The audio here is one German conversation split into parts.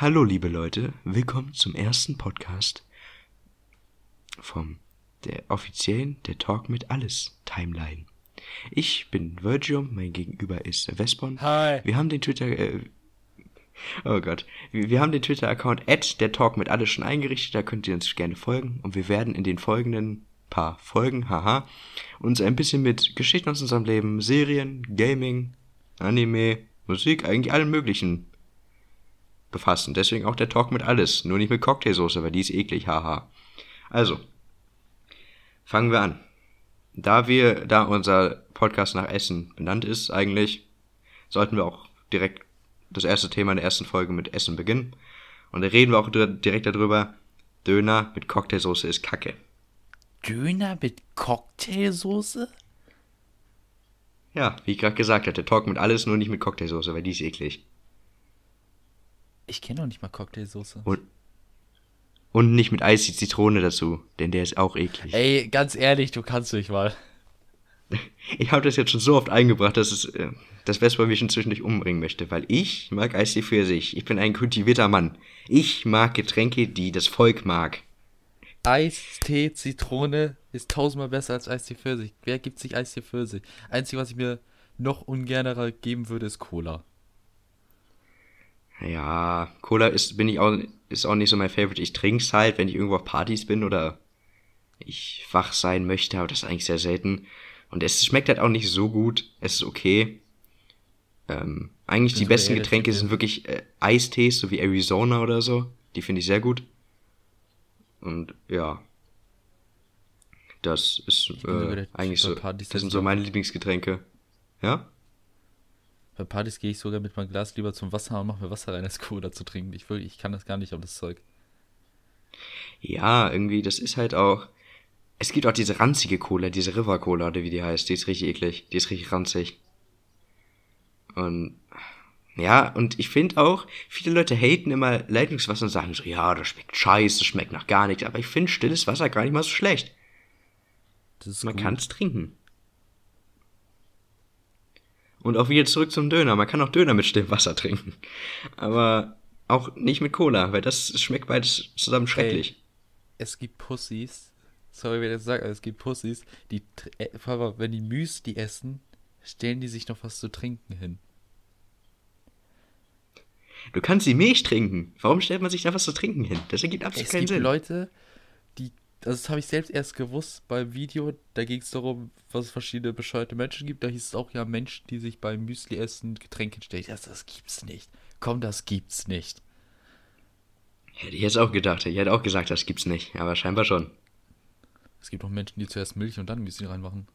Hallo, liebe Leute, willkommen zum ersten Podcast vom der offiziellen Der Talk mit Alles Timeline. Ich bin Virgium, mein Gegenüber ist Vespon. Hi. Wir haben den Twitter, äh, oh Gott, wir, haben den Twitter-Account at der Talk mit Alles schon eingerichtet, da könnt ihr uns gerne folgen und wir werden in den folgenden paar Folgen, haha, uns ein bisschen mit Geschichten aus unserem Leben, Serien, Gaming, Anime, Musik, eigentlich allem möglichen befassen. Deswegen auch der Talk mit alles, nur nicht mit Cocktailsoße, weil die ist eklig, haha. Also, fangen wir an. Da wir, da unser Podcast nach Essen benannt ist, eigentlich, sollten wir auch direkt das erste Thema in der ersten Folge mit Essen beginnen. Und da reden wir auch direkt darüber, Döner mit Cocktailsoße ist Kacke. Döner mit Cocktailsoße? Ja, wie ich gerade gesagt hatte, Talk mit alles, nur nicht mit Cocktailsoße, weil die ist eklig. Ich kenne doch nicht mal Cocktailsoße. Und, und nicht mit Eis die Zitrone dazu, denn der ist auch eklig. Ey, ganz ehrlich, du kannst mich mal. Ich habe das jetzt schon so oft eingebracht, dass es äh, das Vespa mich schon zwischendurch umbringen möchte, weil ich mag Eistee für sich. Ich bin ein kultivierter Mann. Ich mag Getränke, die das Volk mag. Eistee, Zitrone ist tausendmal besser als Eistee Pfirsich. Wer gibt sich Eistee Pfirsich? Einzige, was ich mir noch ungernerer geben würde, ist Cola. Ja, Cola ist, bin ich auch, ist auch nicht so mein Favorite. Ich trink's halt, wenn ich irgendwo auf Partys bin oder ich wach sein möchte, aber das ist eigentlich sehr selten. Und es schmeckt halt auch nicht so gut. Es ist okay. Ähm, eigentlich die besten Getränke sind wirklich äh, Eistees, so wie Arizona oder so. Die finde ich sehr gut. Und ja. Das ist äh, eigentlich so. Das sind so meine Lieblingsgetränke. Ja? Bei Partys gehe ich sogar mit meinem Glas lieber zum Wasser und mache mir Wasser rein, als Cola zu trinken. Ich, will, ich kann das gar nicht um das Zeug. Ja, irgendwie, das ist halt auch. Es gibt auch diese ranzige Cola, diese River Cola, oder wie die heißt. Die ist richtig eklig. Die ist richtig ranzig. Und ja, und ich finde auch, viele Leute haten immer Leitungswasser und sagen so, ja, das schmeckt scheiße, das schmeckt nach gar nichts. Aber ich finde stilles Wasser gar nicht mal so schlecht. Man kann es trinken. Und auch wieder zurück zum Döner. Man kann auch Döner mit stillem Wasser trinken. Aber auch nicht mit Cola, weil das schmeckt beides zusammen schrecklich. Hey, es gibt Pussys, sorry, wenn ich das sage, aber es gibt Pussys, die, äh, wenn die Müsli essen, stellen die sich noch was zu trinken hin. Du kannst die Milch trinken. Warum stellt man sich da was zu trinken hin? Das ergibt absolut es keinen Sinn. Es gibt Leute, das habe ich selbst erst gewusst beim Video. Da ging es darum, was es verschiedene bescheuerte Menschen gibt. Da hieß es auch ja Menschen, die sich beim Müsli-Essen Getränke stellen. Das, das gibt's nicht. Komm, das gibt's nicht. Hätte ich jetzt auch gedacht. Ich hätte auch gesagt, das gibt's nicht. Aber scheinbar schon. Es gibt auch Menschen, die zuerst Milch und dann Müsli reinmachen.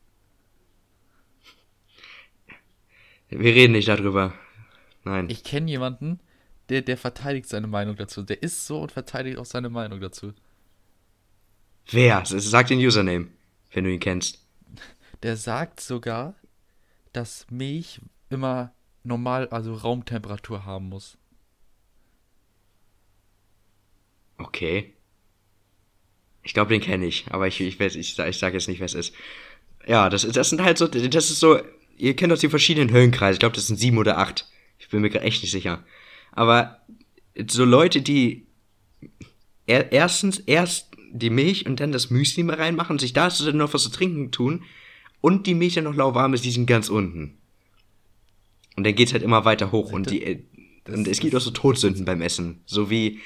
Wir reden nicht darüber. Nein. Ich kenne jemanden, der, der verteidigt seine Meinung dazu. Der ist so und verteidigt auch seine Meinung dazu. Wer? Sag den Username, wenn du ihn kennst. Der sagt sogar, dass Milch immer normal, also Raumtemperatur haben muss. Okay. Ich glaube, den kenne ich, aber ich, ich, ich, ich, ich sage jetzt nicht, wer es ist. Ja, das, das sind halt so, das ist so, ihr kennt doch die verschiedenen Höhenkreise. Ich glaube, das sind sieben oder acht. Ich bin mir gerade echt nicht sicher. Aber so Leute, die erstens erst die Milch und dann das Müsli mal reinmachen, sich da dann noch was zu trinken tun und die Milch dann noch lauwarm ist, die sind ganz unten. Und dann geht's halt immer weiter hoch und die äh, und es gibt auch so Todsünden beim Essen, so wie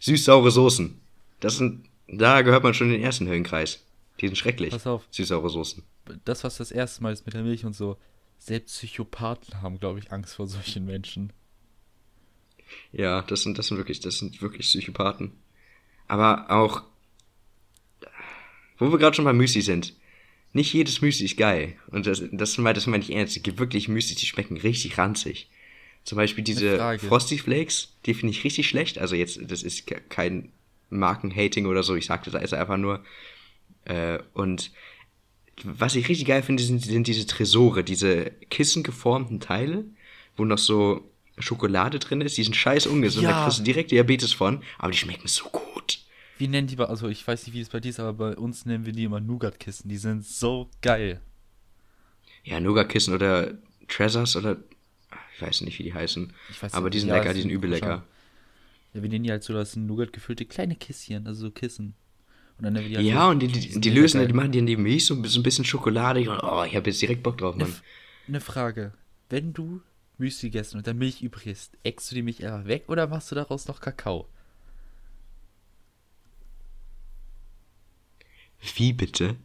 süß-saure Soßen. Das sind da gehört man schon in den ersten Höhenkreis. Die sind schrecklich. Pass auf. Süß-saure Soßen. Das was das erste Mal ist mit der Milch und so, selbst Psychopathen haben, glaube ich, Angst vor solchen Menschen. Ja, das sind das sind wirklich das sind wirklich Psychopathen. Aber auch, wo wir gerade schon bei Müsli sind, nicht jedes Müsli ist geil. Und das, das, das meine ich ernst. Es gibt wirklich Müsli, die schmecken richtig ranzig. Zum Beispiel diese Frosty Flakes, die finde ich richtig schlecht. Also jetzt, das ist kein Markenhating oder so. Ich sagte da ist einfach nur. Äh, und was ich richtig geil finde, sind, sind diese Tresore, diese kissengeformten Teile, wo noch so Schokolade drin ist. Die sind scheiß ungesund. Ja. Da kriegst du direkt Diabetes von. Aber die schmecken so gut. Wie nennen die, also ich weiß nicht, wie es bei dir ist, aber bei uns nennen wir die immer Nougat-Kissen. Die sind so geil. Ja, Nougat-Kissen oder Treasures oder ich weiß nicht, wie die heißen. aber die sind lecker, die sind übel lecker. Ja, wir nennen die halt so, das sind Nougat gefüllte kleine Kisschen, also so Kissen. Und halt Ja, so, und die, die, die lösen, geil. die machen die in die Milch so ein bisschen, ein bisschen schokoladig und oh, ich habe jetzt direkt Bock drauf, Mann. Eine Frage. Wenn du Müsli gegessen und dann Milch übrig ist, eckst du die Milch einfach weg oder machst du daraus noch Kakao? Wie bitte?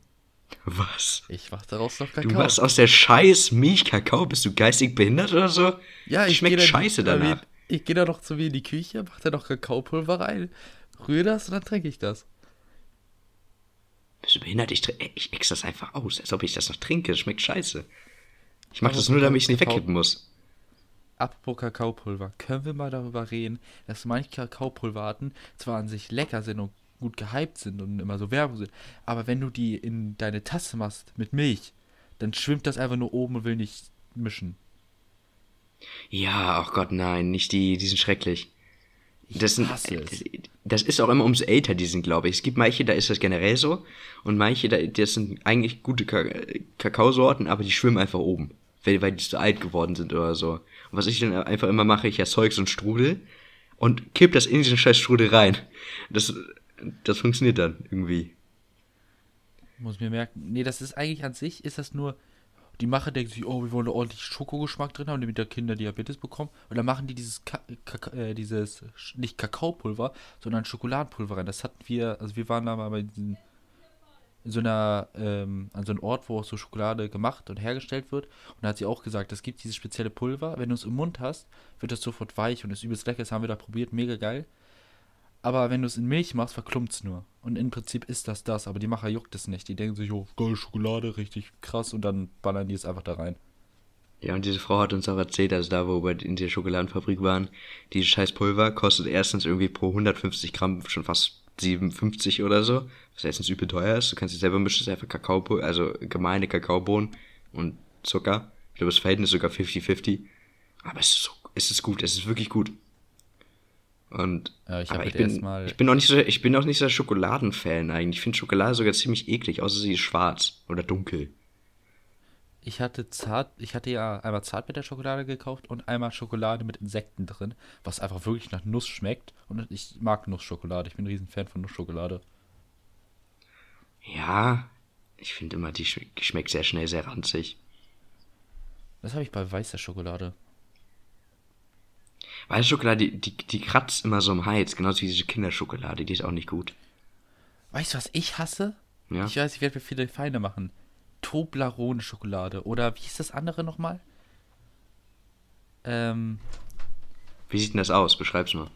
Was? Ich mach daraus noch Du Kakao. machst aus der scheiß Milch Kakao? Bist du geistig behindert oder so? ja, ich Schmeckt dann- scheiße da danach. Ich gehe da noch zu mir in die Küche, mach da noch Kakaopulver rein, rühre das und dann trinke ich das. Bist du behindert? Ich, ich ex das einfach aus, als ob ich das noch trinke. Das schmeckt scheiße. Ich mach das nur, damit ich es nicht wegkippen muss. Apropos Kakaopulver, können wir mal darüber reden, dass manche Kakaopulverarten zwar an sich lecker sind und gut gehypt sind und immer so Werbung sind, aber wenn du die in deine Tasse machst mit Milch, dann schwimmt das einfach nur oben und will nicht mischen. Ja, ach Gott, nein, nicht die, die sind schrecklich. Ich Das, sind, das ist auch immer umso älter, die sind, glaube ich. Es gibt manche, da ist das generell so. Und manche, da, das sind eigentlich gute Ka Kakaosorten, aber die schwimmen einfach oben. Weil, weil die zu alt geworden sind oder so. Und was ich dann einfach immer mache, ich erzeuge so einen Strudel und kipp das in diesen scheiß Strudel rein. Das, das funktioniert dann irgendwie. Muss mir merken. Nee, das ist eigentlich an sich, ist das nur, die Macher denken sich, oh, wir wollen da ordentlich Schokogeschmack drin haben, damit der Kinder Diabetes bekommen. Und dann machen die dieses, Ka äh, dieses, nicht Kakaopulver, sondern Schokoladenpulver rein. Das hatten wir, also wir waren da mal bei diesen, in so einer, ähm, an so einem Ort, wo auch so Schokolade gemacht und hergestellt wird. Und da hat sie auch gesagt, es gibt dieses spezielle Pulver, wenn du es im Mund hast, wird das sofort weich und ist übelst lecker. Das haben wir da probiert, mega geil. Aber wenn du es in Milch machst, verklumpt es nur. Und im Prinzip ist das das, aber die Macher juckt es nicht. Die denken sich, oh, geile Schokolade, richtig krass, und dann ballern die es einfach da rein. Ja, und diese Frau hat uns auch erzählt, also da, wo wir in der Schokoladenfabrik waren, dieses scheiß Pulver kostet erstens irgendwie pro 150 Gramm schon fast 57 oder so, was erstens übel teuer ist. Du kannst es selber mischen, es ist einfach Kakaopulver, also gemeine Kakaobohnen und Zucker. Ich glaube, das Verhältnis ist sogar 50-50. Aber es ist, so, es ist gut, es ist wirklich gut. Und, Ja, ich aber halt ich bin, ich bin auch nicht so, ich bin auch nicht so der Schokoladenfan eigentlich. Ich finde Schokolade sogar ziemlich eklig, außer sie ist schwarz oder dunkel. Ich hatte zart, ich hatte ja einmal Zartbitterschokolade gekauft und einmal Schokolade mit Insekten drin, was einfach wirklich nach Nuss schmeckt. Und ich mag Nussschokolade. Ich bin ein riesen Fan von Nussschokolade. Ja, ich finde immer, die schme- schmeckt sehr schnell sehr ranzig. Das habe ich bei weißer Schokolade. Weiße Schokolade, die, die, die kratzt immer so im Hals, genauso wie diese Kinderschokolade, die ist auch nicht gut. Weißt du, was ich hasse? Ja. Ich weiß, ich werde mir viele Feinde machen. Toblerone Schokolade. Oder wie hieß das andere nochmal? Ähm, Wie sieht denn das aus? Beschreib's mal.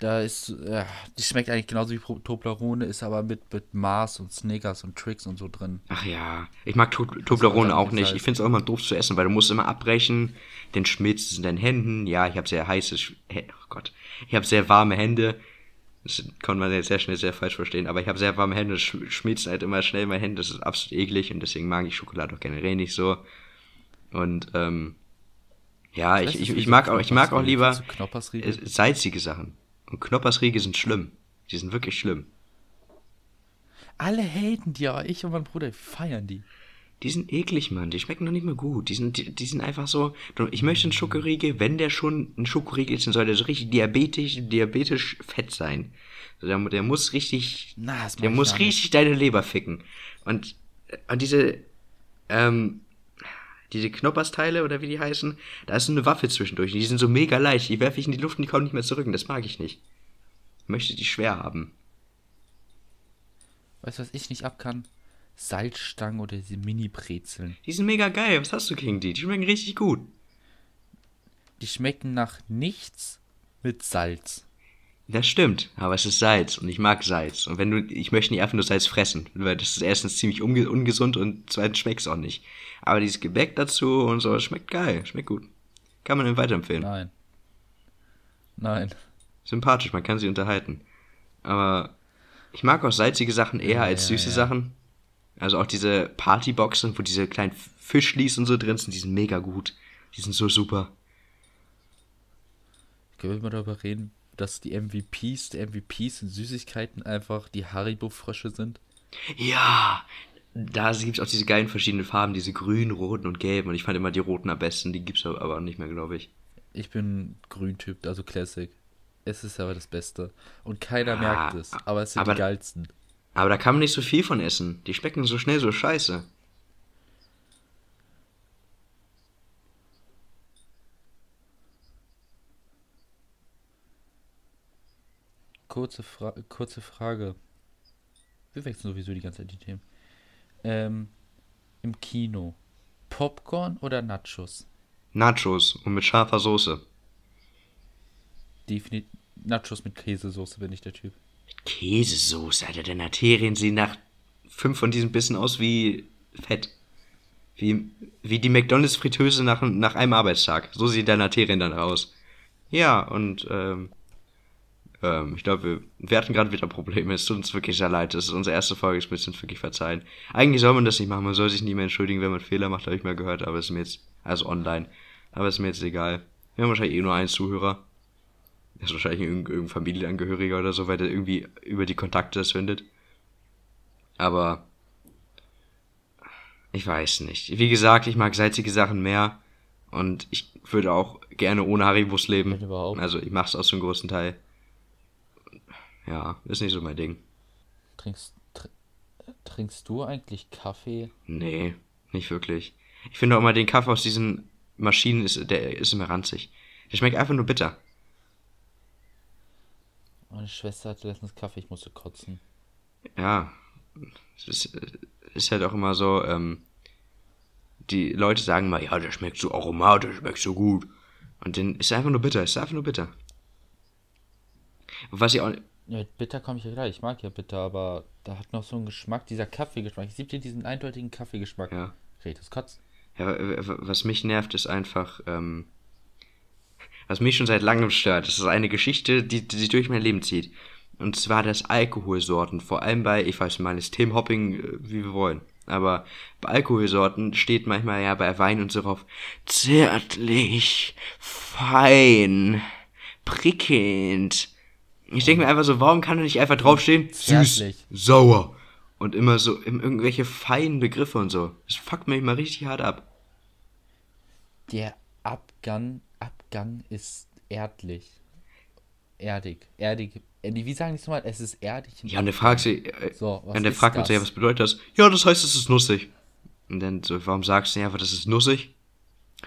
da ist, äh, die schmeckt eigentlich genauso wie Toblerone, ist aber mit, mit Mars und Snickers und Tricks und so drin. Ach ja, ich mag To- Toblerone auch nicht. Ich finde es auch immer doof zu essen, weil du musst immer abbrechen, dann schmilzt es in deinen Händen. Ja, ich habe sehr heiße, oh Gott, ich habe sehr warme Hände. Das konnte man jetzt sehr schnell sehr falsch verstehen, aber ich habe sehr warme Hände, sch- schmilzt halt immer schnell in meine Hände, das ist absolut eklig und deswegen mag ich Schokolade auch generell nicht so. Und ähm, ja, ich, ich, ich mag auch, ich mag auch lieber äh, salzige Sachen. Und Knoppersriegel sind schlimm. Die sind wirklich schlimm. Alle haten die, aber ich und mein Bruder feiern die. Die sind eklig, Mann. Die schmecken noch nicht mal gut. Die sind, die, die sind einfach so. Ich möchte einen Schokoriegel, wenn der schon ein Schokoriegel ist, dann soll der so richtig diabetisch, diabetisch fett sein. Also der, der muss richtig. Na, das der muss richtig deine Leber ficken. Und, und diese, ähm, diese Knoppersteile oder wie die heißen, da ist so eine Waffe zwischendurch. Die sind so mega leicht. Die werfe ich in die Luft und die kommen nicht mehr zurück. Und das mag ich nicht. Ich möchte die schwer haben. Weißt du, was ich nicht ab kann? Salzstangen oder diese Mini-Brezeln. Die sind mega geil. Was hast du gegen die? Die schmecken richtig gut. Die schmecken nach nichts mit Salz. Das stimmt, aber es ist Salz und ich mag Salz. Und wenn du, ich möchte nicht einfach nur Salz fressen, weil das ist erstens ziemlich unge ungesund und zweitens schmeckt es auch nicht. Aber dieses Gebäck dazu und so, schmeckt geil, schmeckt gut. Kann man ihm weiterempfehlen. Nein. Nein. Sympathisch, man kann sie unterhalten. Aber ich mag auch salzige Sachen eher Ja, als ja, süße ja. Sachen. Also auch diese Partyboxen, wo diese kleinen Fischlis und so drin sind, die sind mega gut. Die sind so super. Können wir mal darüber reden, dass die MVPs der MVPs in Süßigkeiten einfach die Haribo-Frösche sind? Ja, da gibt's auch diese geilen verschiedenen Farben, diese grünen, roten und gelben. Und ich fand immer die roten am besten, die gibt's aber nicht mehr, glaube ich. Ich bin Grüntyp, also Classic. Es ist aber das Beste. Und keiner ah, merkt es, aber es sind aber, die geilsten. Aber da kann man nicht so viel von essen. Die schmecken so schnell so scheiße. Kurze, Fra kurze Frage. Wir wechseln sowieso die ganze Zeit die Themen. Ähm, Im Kino. Popcorn oder Nachos? Nachos und mit scharfer Soße. Definitiv. Nachos mit Käsesoße bin ich der Typ. Käsesoße, Alter. Deine Arterien sehen nach fünf von diesen Bissen aus wie Fett. Wie, wie die McDonalds-Fritteuse nach, nach einem Arbeitstag. So sieht deine Arterien dann aus. Ja, und ähm, ähm, ich glaube, wir, wir hatten gerade wieder Probleme. Es tut uns wirklich sehr leid. Das ist unsere erste Folge. Ich müssen uns wirklich verzeihen. Eigentlich soll man das nicht machen. Man soll sich nie mehr entschuldigen, wenn man Fehler macht, habe ich mal gehört. Aber ist mir jetzt, also online. Aber ist mir jetzt egal. Wir haben wahrscheinlich eh nur einen Zuhörer. Das ist wahrscheinlich irgendein, irgendein Familienangehöriger oder so, weil der irgendwie über die Kontakte das findet. Aber ich weiß nicht. Wie gesagt, ich mag salzige Sachen mehr. Und ich würde auch gerne ohne Haribus leben. Also ich mache es aus dem großen Teil. Ja, ist nicht so mein Ding. Trinkst, tr trinkst du eigentlich Kaffee? Nee, nicht wirklich. Ich finde auch immer den Kaffee aus diesen Maschinen ist, der ist immer ranzig. Der schmeckt einfach nur bitter. Meine Schwester hatte letztens Kaffee, ich musste kotzen. Ja, es ist, ist halt auch immer so, ähm, die Leute sagen mal, ja, der schmeckt so aromatisch, schmeckt so gut. Und dann ist er einfach nur bitter, ist einfach nur bitter. Was ich auch, ja, mit bitter komme ich ja gleich. Ich mag ja bitter, aber da hat noch so einen Geschmack, dieser Kaffeegeschmack. Ich sieb dir diesen eindeutigen Kaffeegeschmack. Ja. Krieg das Kotz. Ja, was mich nervt, ist einfach, ähm, was mich schon seit langem stört. Das ist eine Geschichte, die, die sich durch mein Leben zieht. Und zwar das Alkoholsorten. Vor allem bei, ich weiß mal, das Themenhopping, äh, wie wir wollen. Aber bei Alkoholsorten steht manchmal ja bei Wein und so drauf zärtlich, fein, prickelnd ich denke mir einfach so, warum kann er nicht einfach draufstehen? Süß, sauer. Und immer so irgendwelche feinen Begriffe und so. Das fuckt mich mal richtig hart ab. Der Abgang, Abgang ist erdlich. Erdig. Erdig. Äh, wie sagen die es nochmal? Es ist erdig. Ja, und der fragt sie, äh, so, und der fragt uns ja, was bedeutet das? Ja, das heißt, es ist nussig. Und dann so, warum sagst du einfach, das ist nussig?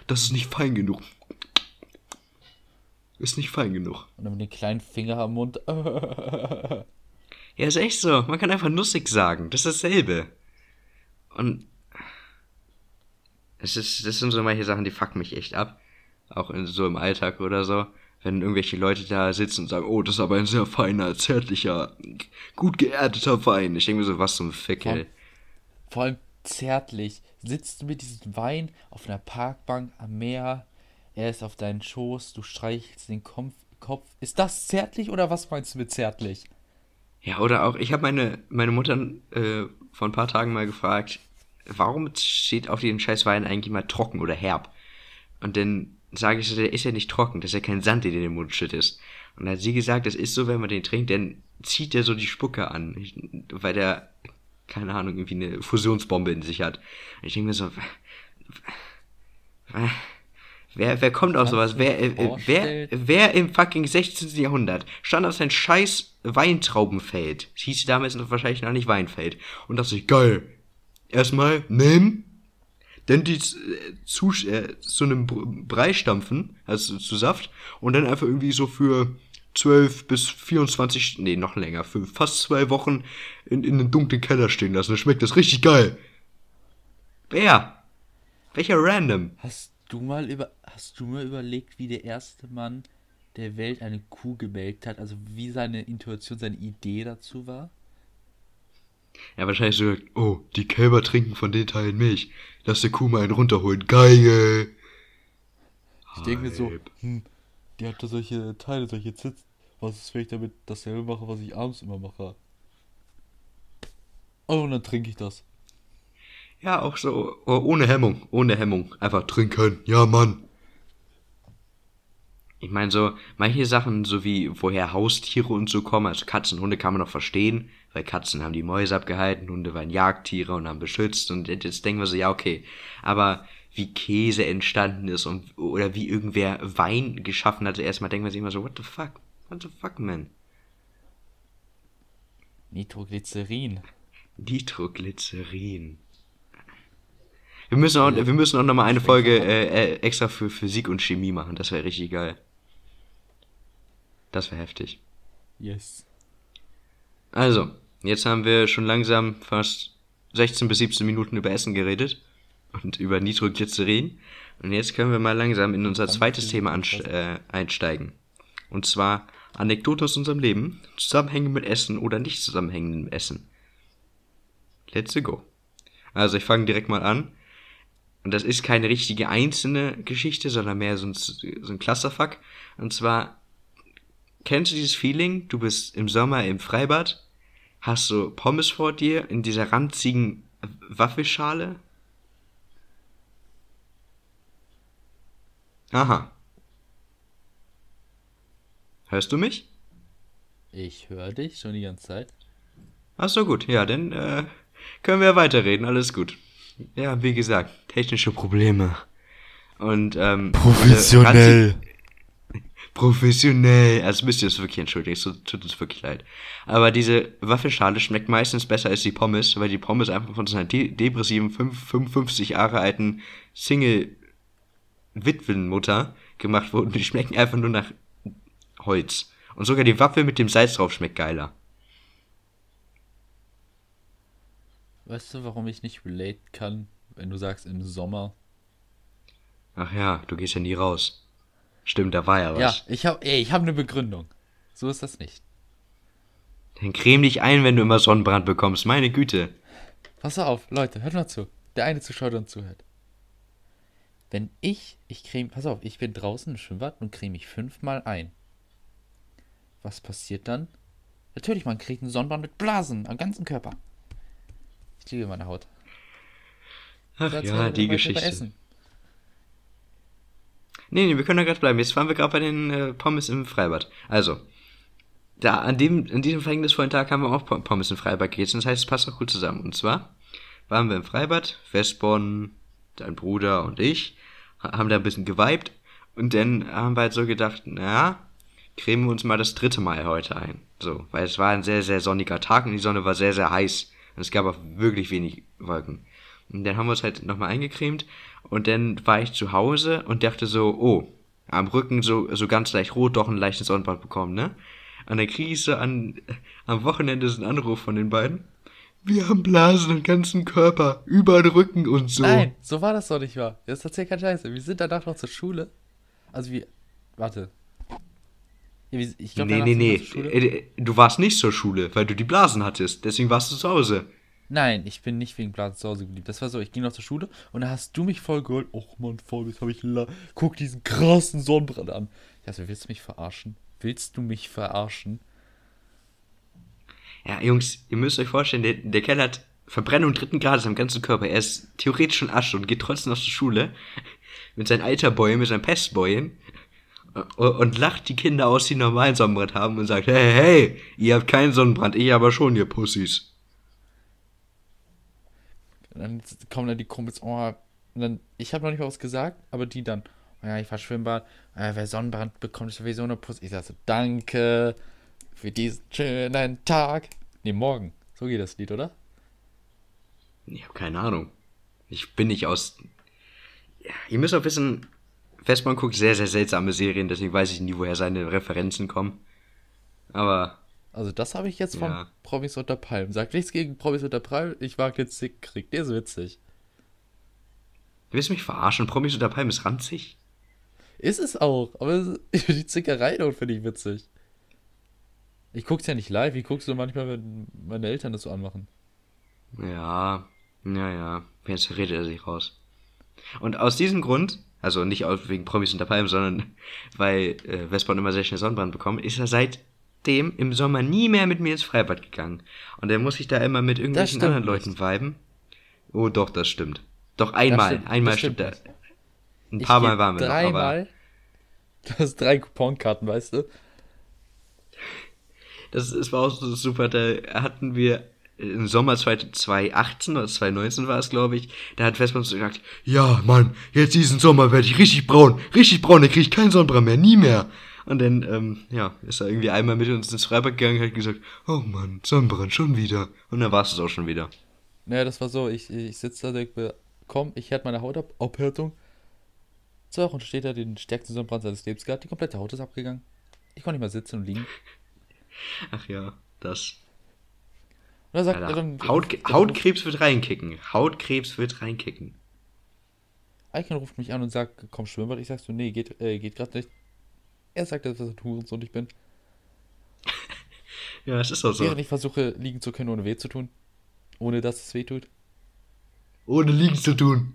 Das ist nicht fein genug. Ist nicht fein genug. Und dann mit dem kleinen Finger am Mund. ja, ist echt so. Man kann einfach nussig sagen. Das ist dasselbe. Und es ist, das sind so manche Sachen, die fucken mich echt ab. Auch in, so im Alltag oder so. Wenn irgendwelche Leute da sitzen und sagen, oh, das ist aber ein sehr feiner, zärtlicher, gut geerdeter Wein. Ich denke mir so, was zum Fick, ey. Vor allem zärtlich. Sitzt du mit diesem Wein auf einer Parkbank am Meer, er ist auf deinen Schoß, du streichelst den Kopf. Ist das zärtlich oder was meinst du mit zärtlich? Ja, oder auch, ich habe meine, meine Mutter äh, vor ein paar Tagen mal gefragt, warum steht auf den scheiß Wein eigentlich mal trocken oder herb? Und dann sage ich so, der ist ja nicht trocken, das ist ja kein Sand, den in den Mund schüttest. Und dann hat sie gesagt, das ist so, wenn man den trinkt, dann zieht der so die Spucke an, weil der, keine Ahnung, irgendwie eine Fusionsbombe in sich hat. Und ich denke mir so, Wer, wer kommt auf sowas? Wer, äh, wer, wer im fucking 16. Jahrhundert stand auf sein scheiß Weintraubenfeld? Das hieß damals noch wahrscheinlich noch nicht Weinfeld. Und dachte sich, geil. Erstmal nehmen, dann die äh, zu, äh, zu einem Brei stampfen, also zu Saft, und dann einfach irgendwie so für 12 bis 24, nee, noch länger, für fast zwei Wochen in, in einen dunklen Keller stehen lassen. Dann schmeckt das richtig geil. Wer? Welcher Random? Hast du mal über hast du mal überlegt, wie der erste Mann der Welt eine Kuh gemelkt hat? Also wie seine Intuition, seine Idee dazu war? Ja, wahrscheinlich so, oh, die Kälber trinken von den Teilen Milch. Lass der Kuh mal einen runterholen. Geil! Ich denke mir so, hm, die hat da solche Teile, solche Zits. Was ist, wenn ich damit dasselbe mache, was ich abends immer mache? Oh, und dann trinke ich das. Ja, auch so, oh, ohne Hemmung, ohne Hemmung. Einfach trinken, ja, Mann. Ich meine, so, manche Sachen, so wie woher Haustiere und so kommen, also Katzen, Hunde kann man noch verstehen, weil Katzen haben die Mäuse abgehalten, Hunde waren Jagdtiere und haben beschützt und jetzt denken wir so, ja, okay. Aber wie Käse entstanden ist und oder wie irgendwer Wein geschaffen hat. Erstmal denkt man sich immer so, what the fuck? What the fuck, man? Nitroglycerin. Nitroglycerin. Wir müssen auch, wir müssen auch nochmal eine Folge äh, äh, extra für Physik und Chemie machen. Das wäre richtig geil. Das wäre heftig. Yes. Also, jetzt haben wir schon langsam fast 16 bis 17 Minuten über Essen geredet und über Nitroglycerin. Und jetzt können wir mal langsam in unser zweites Thema äh, einsteigen. Und zwar Anekdote aus unserem Leben, Zusammenhänge mit Essen oder nicht zusammenhängendem Essen. Let's go. Also ich fange direkt mal an. Und das ist keine richtige einzelne Geschichte, sondern mehr so ein, so ein Clusterfuck. Und zwar, kennst du dieses Feeling? Du bist im Sommer im Freibad, hast so Pommes vor dir in dieser ranzigen Waffelschale. Aha. Hörst du mich? Ich höre dich schon die ganze Zeit. Ach so, gut. Ja, dann äh, können wir weiterreden. Alles gut. Ja, wie gesagt, technische Probleme. Und, ähm. Professionell. Professionell. Also müsst ihr das wirklich entschuldigen. Es tut uns wirklich leid. Aber diese Waffelschale schmeckt meistens besser als die Pommes, weil die Pommes einfach von so einer de depressiven 5, 55 Jahre alten Single-Witwenmutter gemacht wurden. Die schmecken einfach nur nach Holz. Und sogar die Waffel mit dem Salz drauf schmeckt geiler. Weißt du, warum ich nicht relate kann, wenn du sagst im Sommer? Ach ja, du gehst ja nie raus. Stimmt, da war ja was. Ja, ich hab, ey, ich habe eine Begründung. So ist das nicht. Dann creme dich ein, wenn du immer Sonnenbrand bekommst. Meine Güte. Pass auf, Leute, hört mal zu. Der eine Zuschauer, der uns zuhört. Wenn ich, ich creme, pass auf, ich bin draußen im Schwimmbad und creme mich fünfmal ein. Was passiert dann? Natürlich, man kriegt einen Sonnenbrand mit Blasen am ganzen Körper. Ich liebe meine Haut. Ach ja, die Geschichte. Nee, nee, wir können da gerade bleiben. Jetzt waren wir gerade bei den äh, Pommes im Freibad. Also, da an dem, an diesem verhängnisvollen Tag haben wir auch Pommes im Freibad gegessen. Das heißt, es passt auch gut zusammen. Und zwar waren wir im Freibad, Westborn, dein Bruder und ich, haben da ein bisschen geweibt. Und dann haben wir halt so gedacht, naja, cremen wir uns mal das dritte Mal heute ein. So, weil es war ein sehr, sehr sonniger Tag und die Sonne war sehr, sehr heiß. Und es gab auch wirklich wenig Wolken. Und dann haben wir uns halt nochmal eingecremt und dann war ich zu Hause und dachte so, oh, am Rücken so, so ganz leicht rot, doch ein leichtes Sonnenbrand bekommen, ne? Und dann kriege ich so an, am Wochenende so einen Anruf von den beiden. Wir haben Blasen im ganzen Körper, über den Rücken und so. Nein, so war das doch nicht wahr. Das erzählt kein Scheiße. Wir sind danach noch zur Schule. Also wie, warte. Ich glaub, nee, nee, nee. Äh, du warst nicht zur Schule, weil du die Blasen hattest. Deswegen warst du zu Hause. Nein, ich bin nicht wegen Blasen zu Hause geblieben. Das war so, ich ging noch zur Schule und da hast du mich voll geholt. Och man, voll, jetzt habe ich la Guck diesen krassen Sonnenbrand an. Ich dachte, willst du mich verarschen? Willst du mich verarschen? Ja, Jungs, ihr müsst euch vorstellen, der, der Kerl hat Verbrennung dritten Grades am ganzen Körper. Er ist theoretisch schon Asche und geht trotzdem noch zur Schule. Mit seinen Alterbäumen, mit seinen Pestbäumen. Und lacht die Kinder aus, die normalen Sonnenbrand haben und sagt, hey, hey, ihr habt keinen Sonnenbrand, ich aber schon, ihr Pussys. Und dann kommen dann die Kumpels, oh, dann, ich habe noch nicht mal was gesagt, aber die dann, oh ja, ich war Schwimmbad, äh, wer Sonnenbrand bekommt, ist sowieso eine Pussy. Ich sag so, danke für diesen schönen Tag. Nee, morgen. So geht das Lied, oder? Ich habe keine Ahnung. Ich bin nicht aus. Ja, ihr müsst auch wissen, Westmann guckt sehr, sehr seltsame Serien, deswegen weiß ich nie, woher seine Referenzen kommen. Aber. Also, das habe ich jetzt von ja. Promis unter Palmen. Sagt nichts gegen Promis unter Palmen, ich mag den Zickkrieg, der ist witzig. Du willst mich verarschen? Promis unter Palmen ist ranzig? Ist es auch, aber die Zickerei dort finde ich witzig. Ich guck's ja nicht live, ich guck's so manchmal, wenn meine Eltern das so anmachen. Ja, ja, ja. Jetzt redet er sich raus. Und aus diesem Grund also nicht wegen Promis unter Palmen, sondern weil äh, Westborn immer sehr schnell Sonnenbrand bekommen, ist er seitdem im Sommer nie mehr mit mir ins Freibad gegangen. Und er muss sich da immer mit irgendwelchen anderen Leuten viben. Oh, doch, das stimmt. Doch einmal, stimmt, einmal stimmt, stimmt er. Ein paar Mal waren wir noch, aber. Du hast drei Couponkarten, weißt du? Das, das war auch so super, da hatten wir im Sommer 2018 oder 2019 war es, glaube ich, da hat Vespa uns gesagt, ja, Mann, jetzt diesen Sommer werde ich richtig braun, richtig braun, dann kriege ich keinen Sonnenbrand mehr, nie mehr. Und dann, ähm, ja, ist er irgendwie einmal mit uns ins Freibad gegangen und hat gesagt, oh Mann, Sonnenbrand, schon wieder. Und dann war es auch schon wieder. Naja, das war so, ich, ich sitze da, denke, komm, ich hätte meine Haut ab, Abhärtung. Zwei Wochen steht er den stärksten Sonnenbrand seines Lebens gehabt, die komplette Haut ist abgegangen. Ich konnte nicht mehr sitzen und liegen. Ach ja, das. Und dann sagt Alter, er dann, Haut, dann Hautkrebs wird reinkicken. Hautkrebs wird reinkicken. Icon ruft mich an und sagt, komm Schwimmbad. Ich sag so, nee, geht, äh, geht gerade nicht. Er sagt, dass er ein Hurensohn ich bin. Ja, es ist auch so. Während ich versuche, liegen zu können, ohne weh zu tun. Ohne dass es weh tut. Ohne liegen zu tun.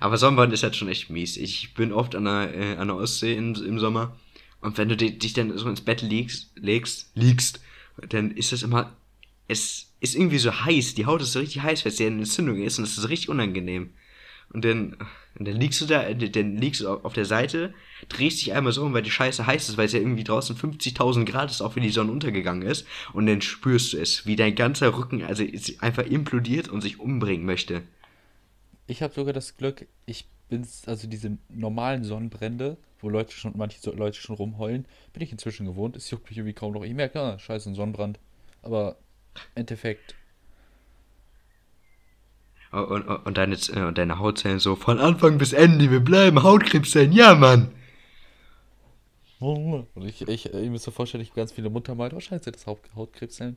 Aber Sonnenbrand ist halt schon echt mies. Ich bin oft an der, äh, an der Ostsee in, im Sommer. Und wenn du di- dich dann so ins Bett legst, legst, liegst, dann ist das immer, es ist irgendwie so heiß. Die Haut ist so richtig heiß, weil es ja eine Entzündung ist und es ist richtig unangenehm. Und dann, und dann liegst du da, äh, dann liegst du auf der Seite, drehst dich einmal so um, weil die Scheiße heiß ist, weil es ja irgendwie draußen 50.000 Grad ist, auch wenn die Sonne untergegangen ist. Und dann spürst du es, wie dein ganzer Rücken, also einfach implodiert und sich umbringen möchte. Ich habe sogar das Glück, ich bin, also diese normalen Sonnenbrände, wo Leute schon, manche Leute schon rumheulen, bin ich inzwischen gewohnt. Es juckt mich irgendwie kaum noch. Ich merke, ah, scheiße, ein Sonnenbrand. Aber im Endeffekt, Und, und, deine, äh, und deine Hautzellen so von Anfang bis Ende, wir bleiben Hautkrebszellen, ja Mann. und ich, ich, ihr müsst euch vorstellen, ich habe ganz viele Muttermale. Oh, scheiße, das Haut, Hautkrebszellen.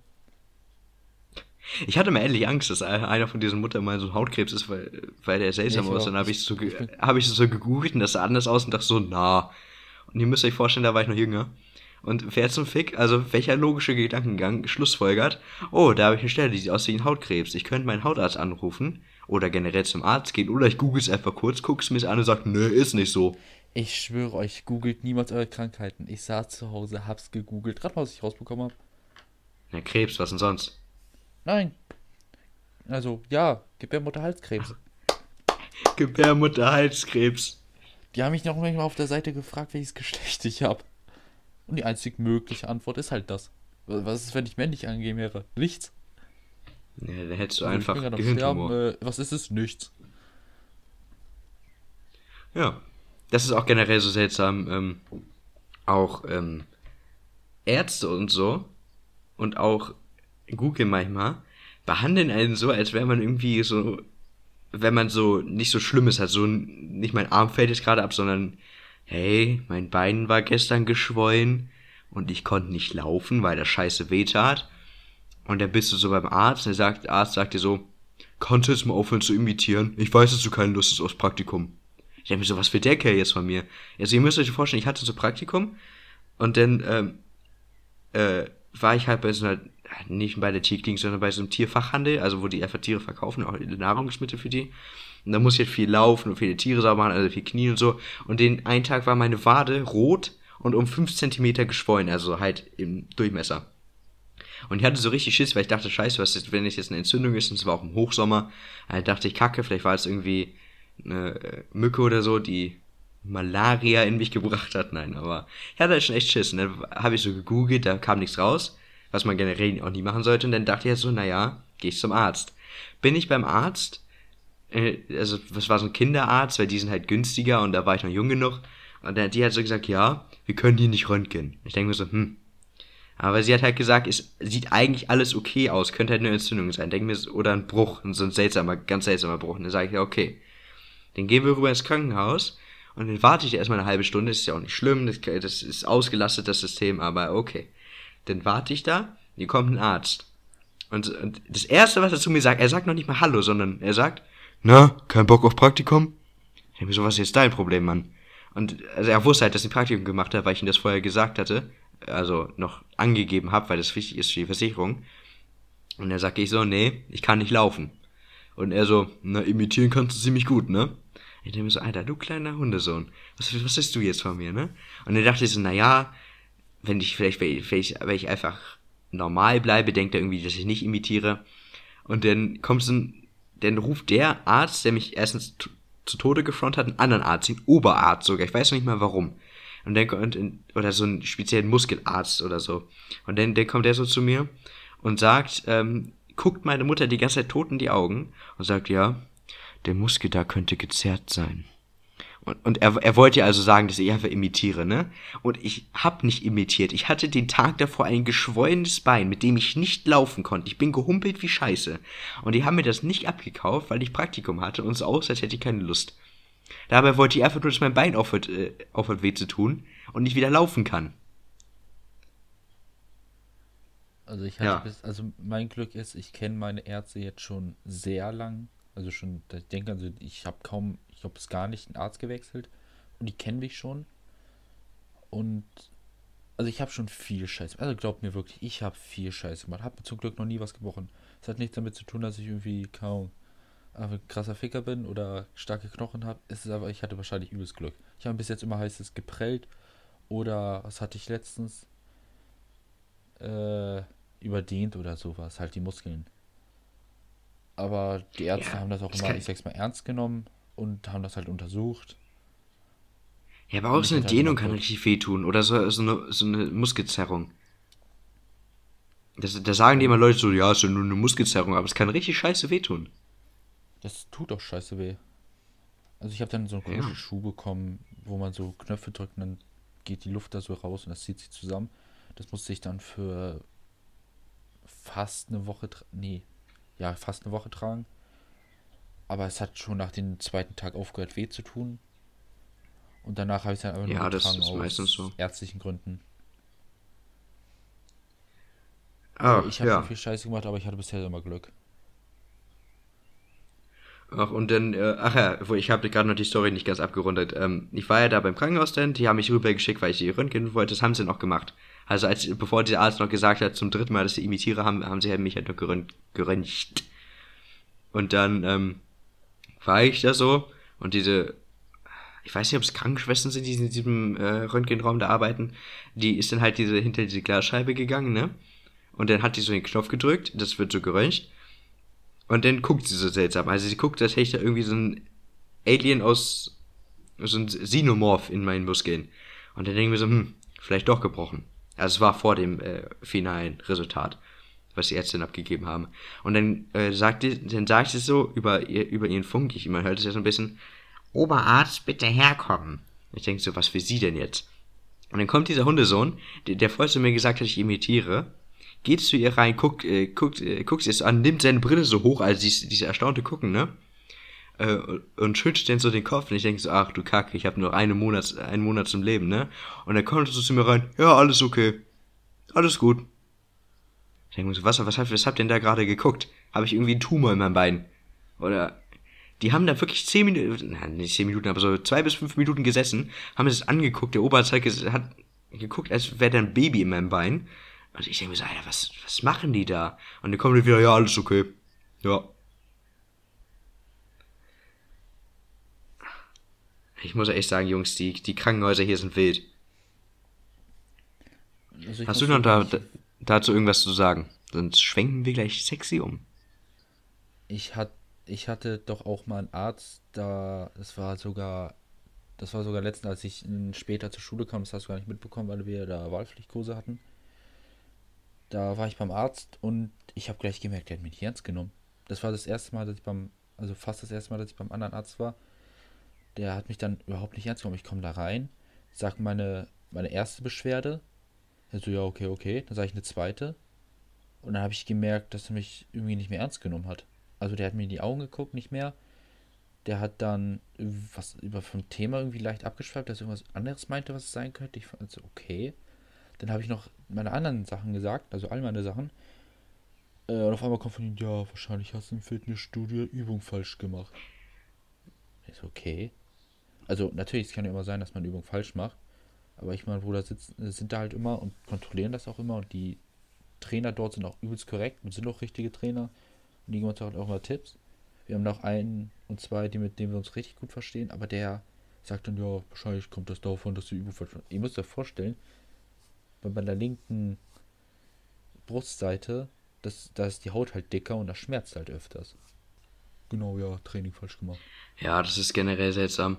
Ich hatte mal ehrlich Angst, dass einer von diesen Muttern mal so ein Hautkrebs ist, weil, weil der seltsam Ich auch. Dann habe ich, Ich- so, ich hab ich so gegoogelt und das sah anders aus und dachte so, na. Und ihr müsst euch vorstellen, da war ich noch jünger. Und wer zum Fick, also welcher logische Gedankengang schlussfolgert, oh, da habe ich eine Stelle, die sieht aus wie ein Hautkrebs. Ich könnte meinen Hautarzt anrufen oder generell zum Arzt gehen oder ich google es einfach kurz, guck's mir an und sag, nö, ist nicht so. Ich schwöre euch, googelt niemals eure Krankheiten. Ich saß zu Hause, hab's gegoogelt, gerade mal, was ich rausbekommen habe. Na, Krebs, was denn sonst? Nein. Also, ja, Gebärmutterhalskrebs. Gebärmutterhalskrebs. Die haben mich noch manchmal auf der Seite gefragt, welches Geschlecht ich habe. Und die einzig mögliche Antwort ist halt das. Was ist, wenn ich männlich angegeben wäre? Nichts. Ja, da hättest du Also, einfach. Sterben, äh, was ist es? Nichts. Ja, das ist auch generell so seltsam. Ähm, auch ähm, Ärzte und so und auch Google manchmal behandeln einen so, als wäre man irgendwie so, wenn man so nicht so Schlimmes hat, so n- nicht mein Arm fällt jetzt gerade ab, sondern hey, mein Bein war gestern geschwollen und ich konnte nicht laufen, weil das scheiße weh tat. Und dann bist du so beim Arzt, der, sagt, der Arzt sagt dir so, kannst du jetzt mal aufhören zu imitieren? Ich weiß, dass du keine Lust hast aufs Praktikum. Ich denke mir so, was will der Kerl jetzt von mir? Also ihr müsst euch vorstellen, ich hatte so Praktikum und dann ähm, äh, war ich halt bei so einer, nicht bei der Tierklinik, sondern bei so einem Tierfachhandel, also wo die einfach Tiere verkaufen, auch Nahrungsmittel für die. Und da muss ich halt viel laufen und viele Tiere sauber machen, also viel Knie und so. Und den einen Tag war meine Wade rot und um 5 Zentimeter geschwollen, also halt im Durchmesser. Und ich hatte so richtig Schiss, weil ich dachte, scheiße, was ist, wenn es jetzt eine Entzündung ist, und es war auch im Hochsommer, dann dachte ich, kacke, vielleicht war es irgendwie eine äh, Mücke oder so, die Malaria in mich gebracht hat. Nein, aber ich hatte halt schon echt Schiss. Und dann habe ich so gegoogelt, da kam nichts raus, was man generell auch nie machen sollte. Und dann dachte ich halt so, naja, geh ich zum Arzt. Bin ich beim Arzt, also das war so ein Kinderarzt, weil die sind halt günstiger und da war ich noch jung genug. Und dann die hat so gesagt, ja, wir können die nicht röntgen. Ich denke mir so, hm. Aber sie hat halt gesagt, es sieht eigentlich alles okay aus, könnte halt eine Entzündung sein. Denke mir, oder ein Bruch, so ein seltsamer, ganz seltsamer Bruch. Und dann sage ich, ja, okay. Dann gehen wir rüber ins Krankenhaus und dann warte ich erstmal eine halbe Stunde, ist ja auch nicht schlimm, das, das ist ausgelastet, das System, aber okay. Dann warte ich da, hier kommt ein Arzt. Und, und das Erste, was er zu mir sagt, er sagt noch nicht mal Hallo, sondern er sagt, na, kein Bock auf Praktikum? Ich denke mir so, was ist jetzt dein Problem, Mann? Und also er wusste halt, dass ich ein Praktikum gemacht habe, weil ich ihm das vorher gesagt hatte, also noch angegeben habe, weil das wichtig ist für die Versicherung. Und dann sag ich so, nee, ich kann nicht laufen. Und er so, na, imitieren kannst du ziemlich gut, ne? Ich denke mir so, Alter, du kleiner Hundesohn, was, was bist du jetzt von mir, ne? Und dann dachte ich so, na ja, wenn ich vielleicht, ich, wenn ich einfach normal bleibe, denkt er irgendwie, dass ich nicht imitiere. Und dann kommt so ein, dann ruft der Arzt, der mich erstens zu, Tode gefrontet hat, einen anderen Arzt, den Oberarzt sogar, ich weiß noch nicht mal warum. Und dann und, oder so einen speziellen Muskelarzt oder so. Und dann, dann kommt der so zu mir und sagt, ähm, guckt meine Mutter die ganze Zeit tot in die Augen und sagt, ja, der Muskel da könnte gezerrt sein. Und, und er, er wollte ja also sagen, dass ich einfach imitiere, ne? Und ich hab nicht imitiert. Ich hatte den Tag davor ein geschwollenes Bein, mit dem ich nicht laufen konnte. Ich bin gehumpelt wie Scheiße. Und die haben mir das nicht abgekauft, weil ich Praktikum hatte und so aus, als hätte ich keine Lust. Dabei wollte ich einfach nur, dass mein Bein aufhört, äh, aufhört weh zu tun und ich wieder laufen kann. Also ich hatte ja. bis, also mein Glück ist, ich kenne meine Ärzte jetzt schon sehr lang. Also schon, ich denke, also ich habe kaum ich glaube, es gar nicht einen Arzt gewechselt. Und die kennen mich schon. Und also ich habe schon viel Scheiße. Also glaubt mir wirklich, ich habe viel Scheiße gemacht. Habe zum Glück noch nie was gebrochen. Es hat nichts damit zu tun, dass ich irgendwie kaum ein krasser Ficker bin oder starke Knochen habe. Es ist aber, ich hatte wahrscheinlich übelst Glück. Ich habe bis jetzt immer heißt es geprellt oder was hatte ich letztens? Äh, überdehnt oder sowas, halt die Muskeln. Aber die Ärzte ja, haben das auch immer, ich sag's mal, ernst genommen und haben das halt untersucht. Ja, aber auch so eine halt Dehnung kann richtig wehtun oder so, so, eine, so eine Muskelzerrung. Das, da sagen die immer Leute so, ja, ist ja nur eine Muskelzerrung, aber es kann richtig scheiße wehtun. Das tut auch scheiße weh. Also ich habe dann so einen komischen ja. Schuh bekommen, wo man so Knöpfe drückt und dann geht die Luft da so raus und das zieht sich zusammen. Das musste ich dann für fast eine Woche, nee, ja, fast eine Woche tragen. Aber es hat schon nach dem zweiten Tag aufgehört, weh zu tun. Und danach habe ich es dann einfach nur ja, das ist aus so. ärztlichen Gründen. Also ich habe ja. schon viel Scheiße gemacht, aber ich hatte bisher immer Glück. Ach, und dann, äh, ach ja, ich habe gerade noch die Story nicht ganz abgerundet. Ähm, ich war ja da beim Krankenhaus dann, die haben mich rübergeschickt, weil ich die Röntgen wollte, das haben sie noch gemacht. Also als, bevor der Arzt noch gesagt hat, zum dritten Mal, dass sie imitiere, haben, haben sie halt mich halt noch geröntgt. Und dann, ähm, war ich da so und diese, ich weiß nicht, ob es Krankenschwestern sind, die in diesem äh, Röntgenraum da arbeiten, die ist dann halt diese hinter diese Glasscheibe gegangen, ne? Und dann hat die so den Knopf gedrückt, das wird so geröntgt. Und dann guckt sie so seltsam. Also sie guckt, als hätte ich da irgendwie so ein Alien aus, so ein Xenomorph in meinen Muskeln. Und dann denken wir so, hm, vielleicht doch gebrochen. Also es war vor dem äh, finalen Resultat was die Ärztin abgegeben haben. Und dann äh, sagte, dann sagte sie so über, ihr, über ihren Funk, ich, man hört es ja so ein bisschen, Oberarzt, bitte herkommen. Ich denke so, was will sie denn jetzt? Und dann kommt dieser Hundesohn, der, der vorher zu mir gesagt hat, ich imitiere, geht zu ihr rein, guckt, äh, guckt, äh, guckt sie es an, nimmt seine Brille so hoch, also diese, diese erstaunte Gucken, ne? Äh, und schüttelt dann so den Kopf und ich denke so, ach du Kacke, ich habe nur einen Monat, einen Monat zum Leben, ne? Und dann kommt er so zu mir rein, ja, alles okay. Alles gut. Ich denke mir so, was, was, was habt ihr denn da gerade geguckt? Habe ich irgendwie einen Tumor in meinem Bein? Oder die haben da wirklich zehn Minuten, nein, nicht zehn Minuten, aber so zwei bis fünf Minuten gesessen, haben es angeguckt, der Oberarzt hat, hat geguckt, als wäre da ein Baby in meinem Bein. Und ich denke mir so, Alter, was, was machen die da? Und dann kommen die wieder, ja, alles okay. Ja. Ich muss echt sagen, Jungs, die, die Krankenhäuser hier sind wild. Also Hast du noch da, dazu irgendwas zu sagen? Sonst schwenken wir gleich sexy um. Ich, hat, ich hatte doch auch mal einen Arzt, da, das war sogar, das war sogar letztens, als ich später zur Schule kam, das hast du gar nicht mitbekommen, weil wir da Wahlpflichtkurse hatten. Da war ich beim Arzt und ich habe gleich gemerkt, der hat mich nicht ernst genommen. Das war das erste Mal, dass ich beim, also fast das erste Mal, dass ich beim anderen Arzt war. Der hat mich dann überhaupt nicht ernst genommen. Ich komme da rein, sage meine, meine erste Beschwerde, er so, ja, okay, okay. Dann sage ich eine zweite. Und dann habe ich gemerkt, dass er mich irgendwie nicht mehr ernst genommen hat. Also der hat mir in die Augen geguckt, nicht mehr. Der hat dann was über vom Thema irgendwie leicht abgeschweift, dass er irgendwas anderes meinte, was es sein könnte. Ich fand so, okay. Dann habe ich noch meine anderen Sachen gesagt, also all meine Sachen. Äh, und auf einmal kommt von ihm, ja, wahrscheinlich hast du im Fitnessstudio Übung falsch gemacht. So, okay. Also natürlich, es kann ja immer sein, dass man Übung falsch macht. Aber ich meine, Bruder, sitzen, sind da halt immer und kontrollieren das auch immer und die Trainer dort sind auch übelst korrekt und sind auch richtige Trainer und die geben uns halt auch immer Tipps. Wir haben noch einen und zwei, die mit denen wir uns richtig gut verstehen, aber der sagt dann, ja, wahrscheinlich kommt das davon, dass die Übung falsch Ihr müsst euch vorstellen, bei der linken Brustseite, das, da ist die Haut halt dicker und das schmerzt halt öfters. Genau, ja, Training falsch gemacht. Ja, das ist generell seltsam.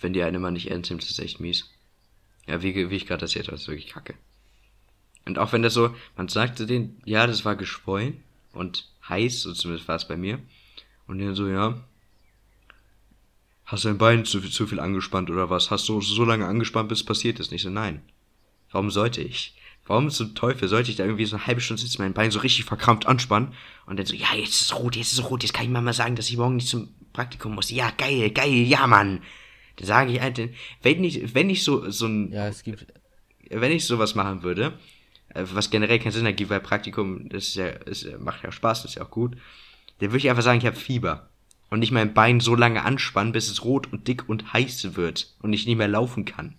Wenn die eine mal nicht ernst nimmt, ist echt mies. Ja, wie, wie ich gerade erzählt habe, ist wirklich kacke. Und auch wenn das so, man sagte denen, ja, das war geschwollen und heiß, so zumindest war es bei mir. Und dann so, ja, hast dein Bein zu, zu viel angespannt oder was? Hast du so lange angespannt, bis es passiert ist? Nicht so, nein. Warum sollte ich? Warum zum Teufel sollte ich da irgendwie so eine halbe Stunde sitzen, mein Bein so richtig verkrampft anspannen und dann so, ja, jetzt ist es rot, jetzt ist es rot, jetzt kann ich mal sagen, dass ich morgen nicht zum Praktikum muss. Ja, geil, geil, ja, Mann. Dann sage ich halt, wenn ich, wenn ich so, so ein, Ja, es gibt. wenn ich sowas machen würde, äh, was generell keinen Sinn ergibt, weil Praktikum, das ist ja, ist, macht ja Spaß, das ist ja auch gut, dann würde ich einfach sagen, ich habe Fieber. Und nicht mein Bein so lange anspannen, bis es rot und dick und heiß wird und ich nicht mehr laufen kann.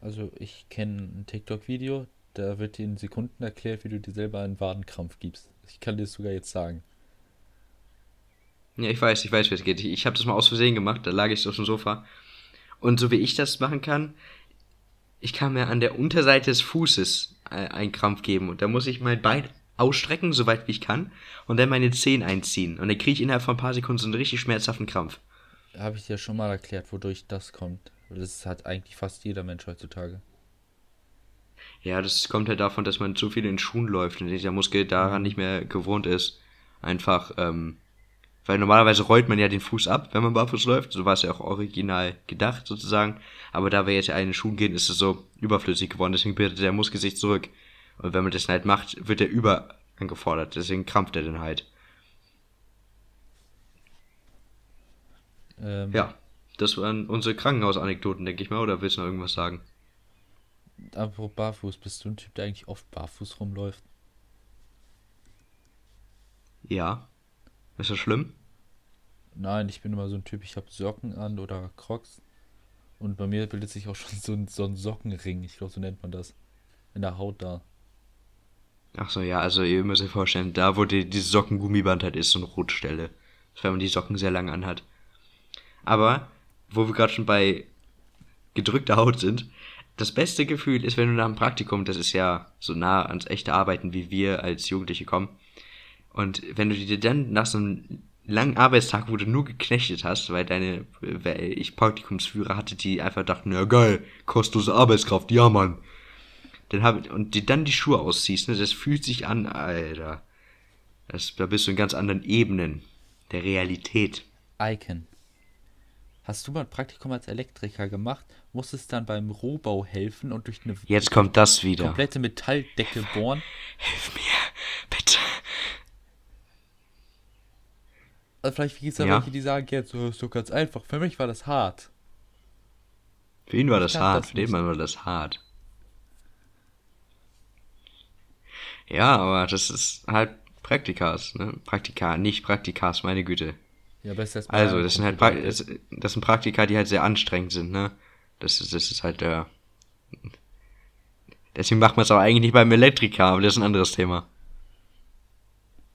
Also, ich kenne ein TikTok-Video, da wird dir in Sekunden erklärt, wie du dir selber einen Wadenkrampf gibst. Ich kann dir das sogar jetzt sagen. Ja, ich weiß, ich weiß, wie es geht. Ich, ich habe das mal aus Versehen gemacht, da lag ich so auf dem Sofa. Und so wie ich das machen kann, ich kann mir an der Unterseite des Fußes äh, einen Krampf geben und da muss ich mein Bein ausstrecken, so weit wie ich kann, und dann meine Zehen einziehen. Und dann kriege ich innerhalb von ein paar Sekunden so einen richtig schmerzhaften Krampf. Habe ich dir schon mal erklärt, wodurch das kommt. Das hat eigentlich fast jeder Mensch heutzutage. Ja, das kommt halt davon, dass man zu viel in Schuhen läuft und dieser Muskel daran nicht mehr gewohnt ist. Einfach, ähm, weil normalerweise rollt man ja den Fuß ab, wenn man barfuß läuft. So war es ja auch original gedacht, sozusagen. Aber da wir jetzt ja in den Schuhen gehen, ist es so überflüssig geworden. Deswegen bildet der Muskel sich zurück. Und wenn man das halt macht, wird er über angefordert. Deswegen krampft er dann halt. Ähm, Ja, das waren unsere Krankenhausanekdoten, denke ich mal. Oder willst du noch irgendwas sagen? Apropos barfuß, bist du ein Typ, der eigentlich oft barfuß rumläuft? Ja. Ist das schlimm? Nein, ich bin immer so ein Typ, ich habe Socken an oder Crocs. Und bei mir bildet sich auch schon so ein, so ein Sockenring. Ich glaube, so nennt man das. In der Haut da. Ach so, ja, also ihr müsst euch vorstellen, da wo die, dieses Sockengummiband halt ist, so eine Rotstelle. Das wenn man die Socken sehr lang anhat. Aber, wo wir gerade schon bei gedrückter Haut sind, das beste Gefühl ist, wenn du nach dem Praktikum, das ist ja so nah ans echte Arbeiten, wie wir als Jugendliche kommen, und wenn du dir dann nach so einem langen Arbeitstag, wo du nur geknechtet hast, weil deine, weil ich Praktikumsführer hatte, die einfach dachten, ja geil, kostenlose Arbeitskraft, ja Mann. Dann hab, und dir dann die Schuhe ausziehst, ne, das fühlt sich an, Alter. Das, da bist du in ganz anderen Ebenen der Realität. Icon. Hast du mal ein Praktikum als Elektriker gemacht? Musstest dann beim Rohbau helfen und durch eine Jetzt kommt das wieder. komplette Metalldecke bohren? Hilf mir, bitte. Also vielleicht gibt es da Ja. welche, die sagen, jetzt so ist doch ganz einfach. Für mich war das hart. Für ihn war Ich das hart, das für den. Mann war das hart. Ja, aber das ist halt Praktikas, ne? Praktika, nicht Praktikas, meine Güte. Ja, besser als Also, das sind halt pra das, das sind Praktika, die halt sehr anstrengend sind, ne? Das ist, das ist halt der. Deswegen macht man es auch eigentlich nicht beim Elektriker, aber das ist ein anderes Thema.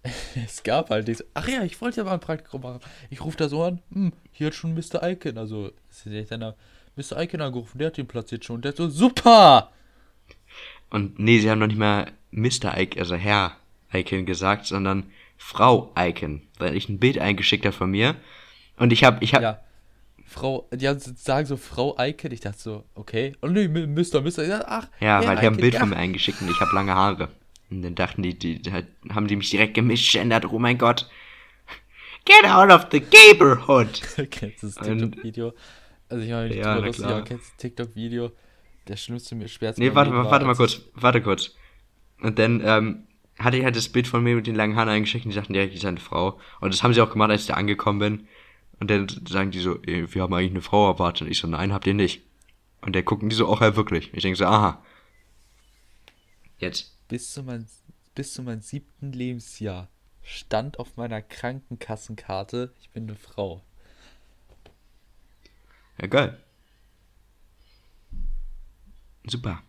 Es gab halt diese. Ach ja, ich wollte ja mal ein Praktikum machen. Ich rufe da so an, hm, hier hat schon Mr. Icon. Also, ist echt einer, Mr. Icon angerufen, der hat den Platz jetzt schon. Der hat so, super! Und nee, sie haben noch nicht mal Mr. Icon, also Herr Icon gesagt, sondern Frau Icon, weil ich ein Bild eingeschickt habe von mir. Und ich habe, ich habe, Ja. Frau, die haben, sagen so Frau Icon. Ich dachte so, okay. Oh nee, Mr. Mr. Ich dachte, ach, Ja, Herr weil die haben ein Bild ja. von mir eingeschickt und ich habe lange Haare. Und dann dachten die, die, die halt, haben die mich direkt gemisgendert, oh mein Gott. Get out of the neighborhood! kennst du das TikTok-Video? Also ich habe mich Ja, lustig, aber kennst du das TikTok-Video? Der schlimmste mir schwerste Nee, warte, mal, war, warte mal kurz, warte kurz. Und dann, ähm, hatte ich halt das Bild von mir mit den langen Haaren eingeschickt und die sagten direkt, die ist eine Frau. Und das haben sie auch gemacht, als ich da angekommen bin. Und dann sagen die so, "Ey, wir haben eigentlich eine Frau erwartet. Und ich so, nein, habt ihr nicht. Und dann gucken die so, auch ja wirklich. Ich denke so, aha. Jetzt. Bis, zu mein, bis zu meinem siebten Lebensjahr stand auf meiner Krankenkassenkarte, ich bin eine Frau. Ja, geil. Super.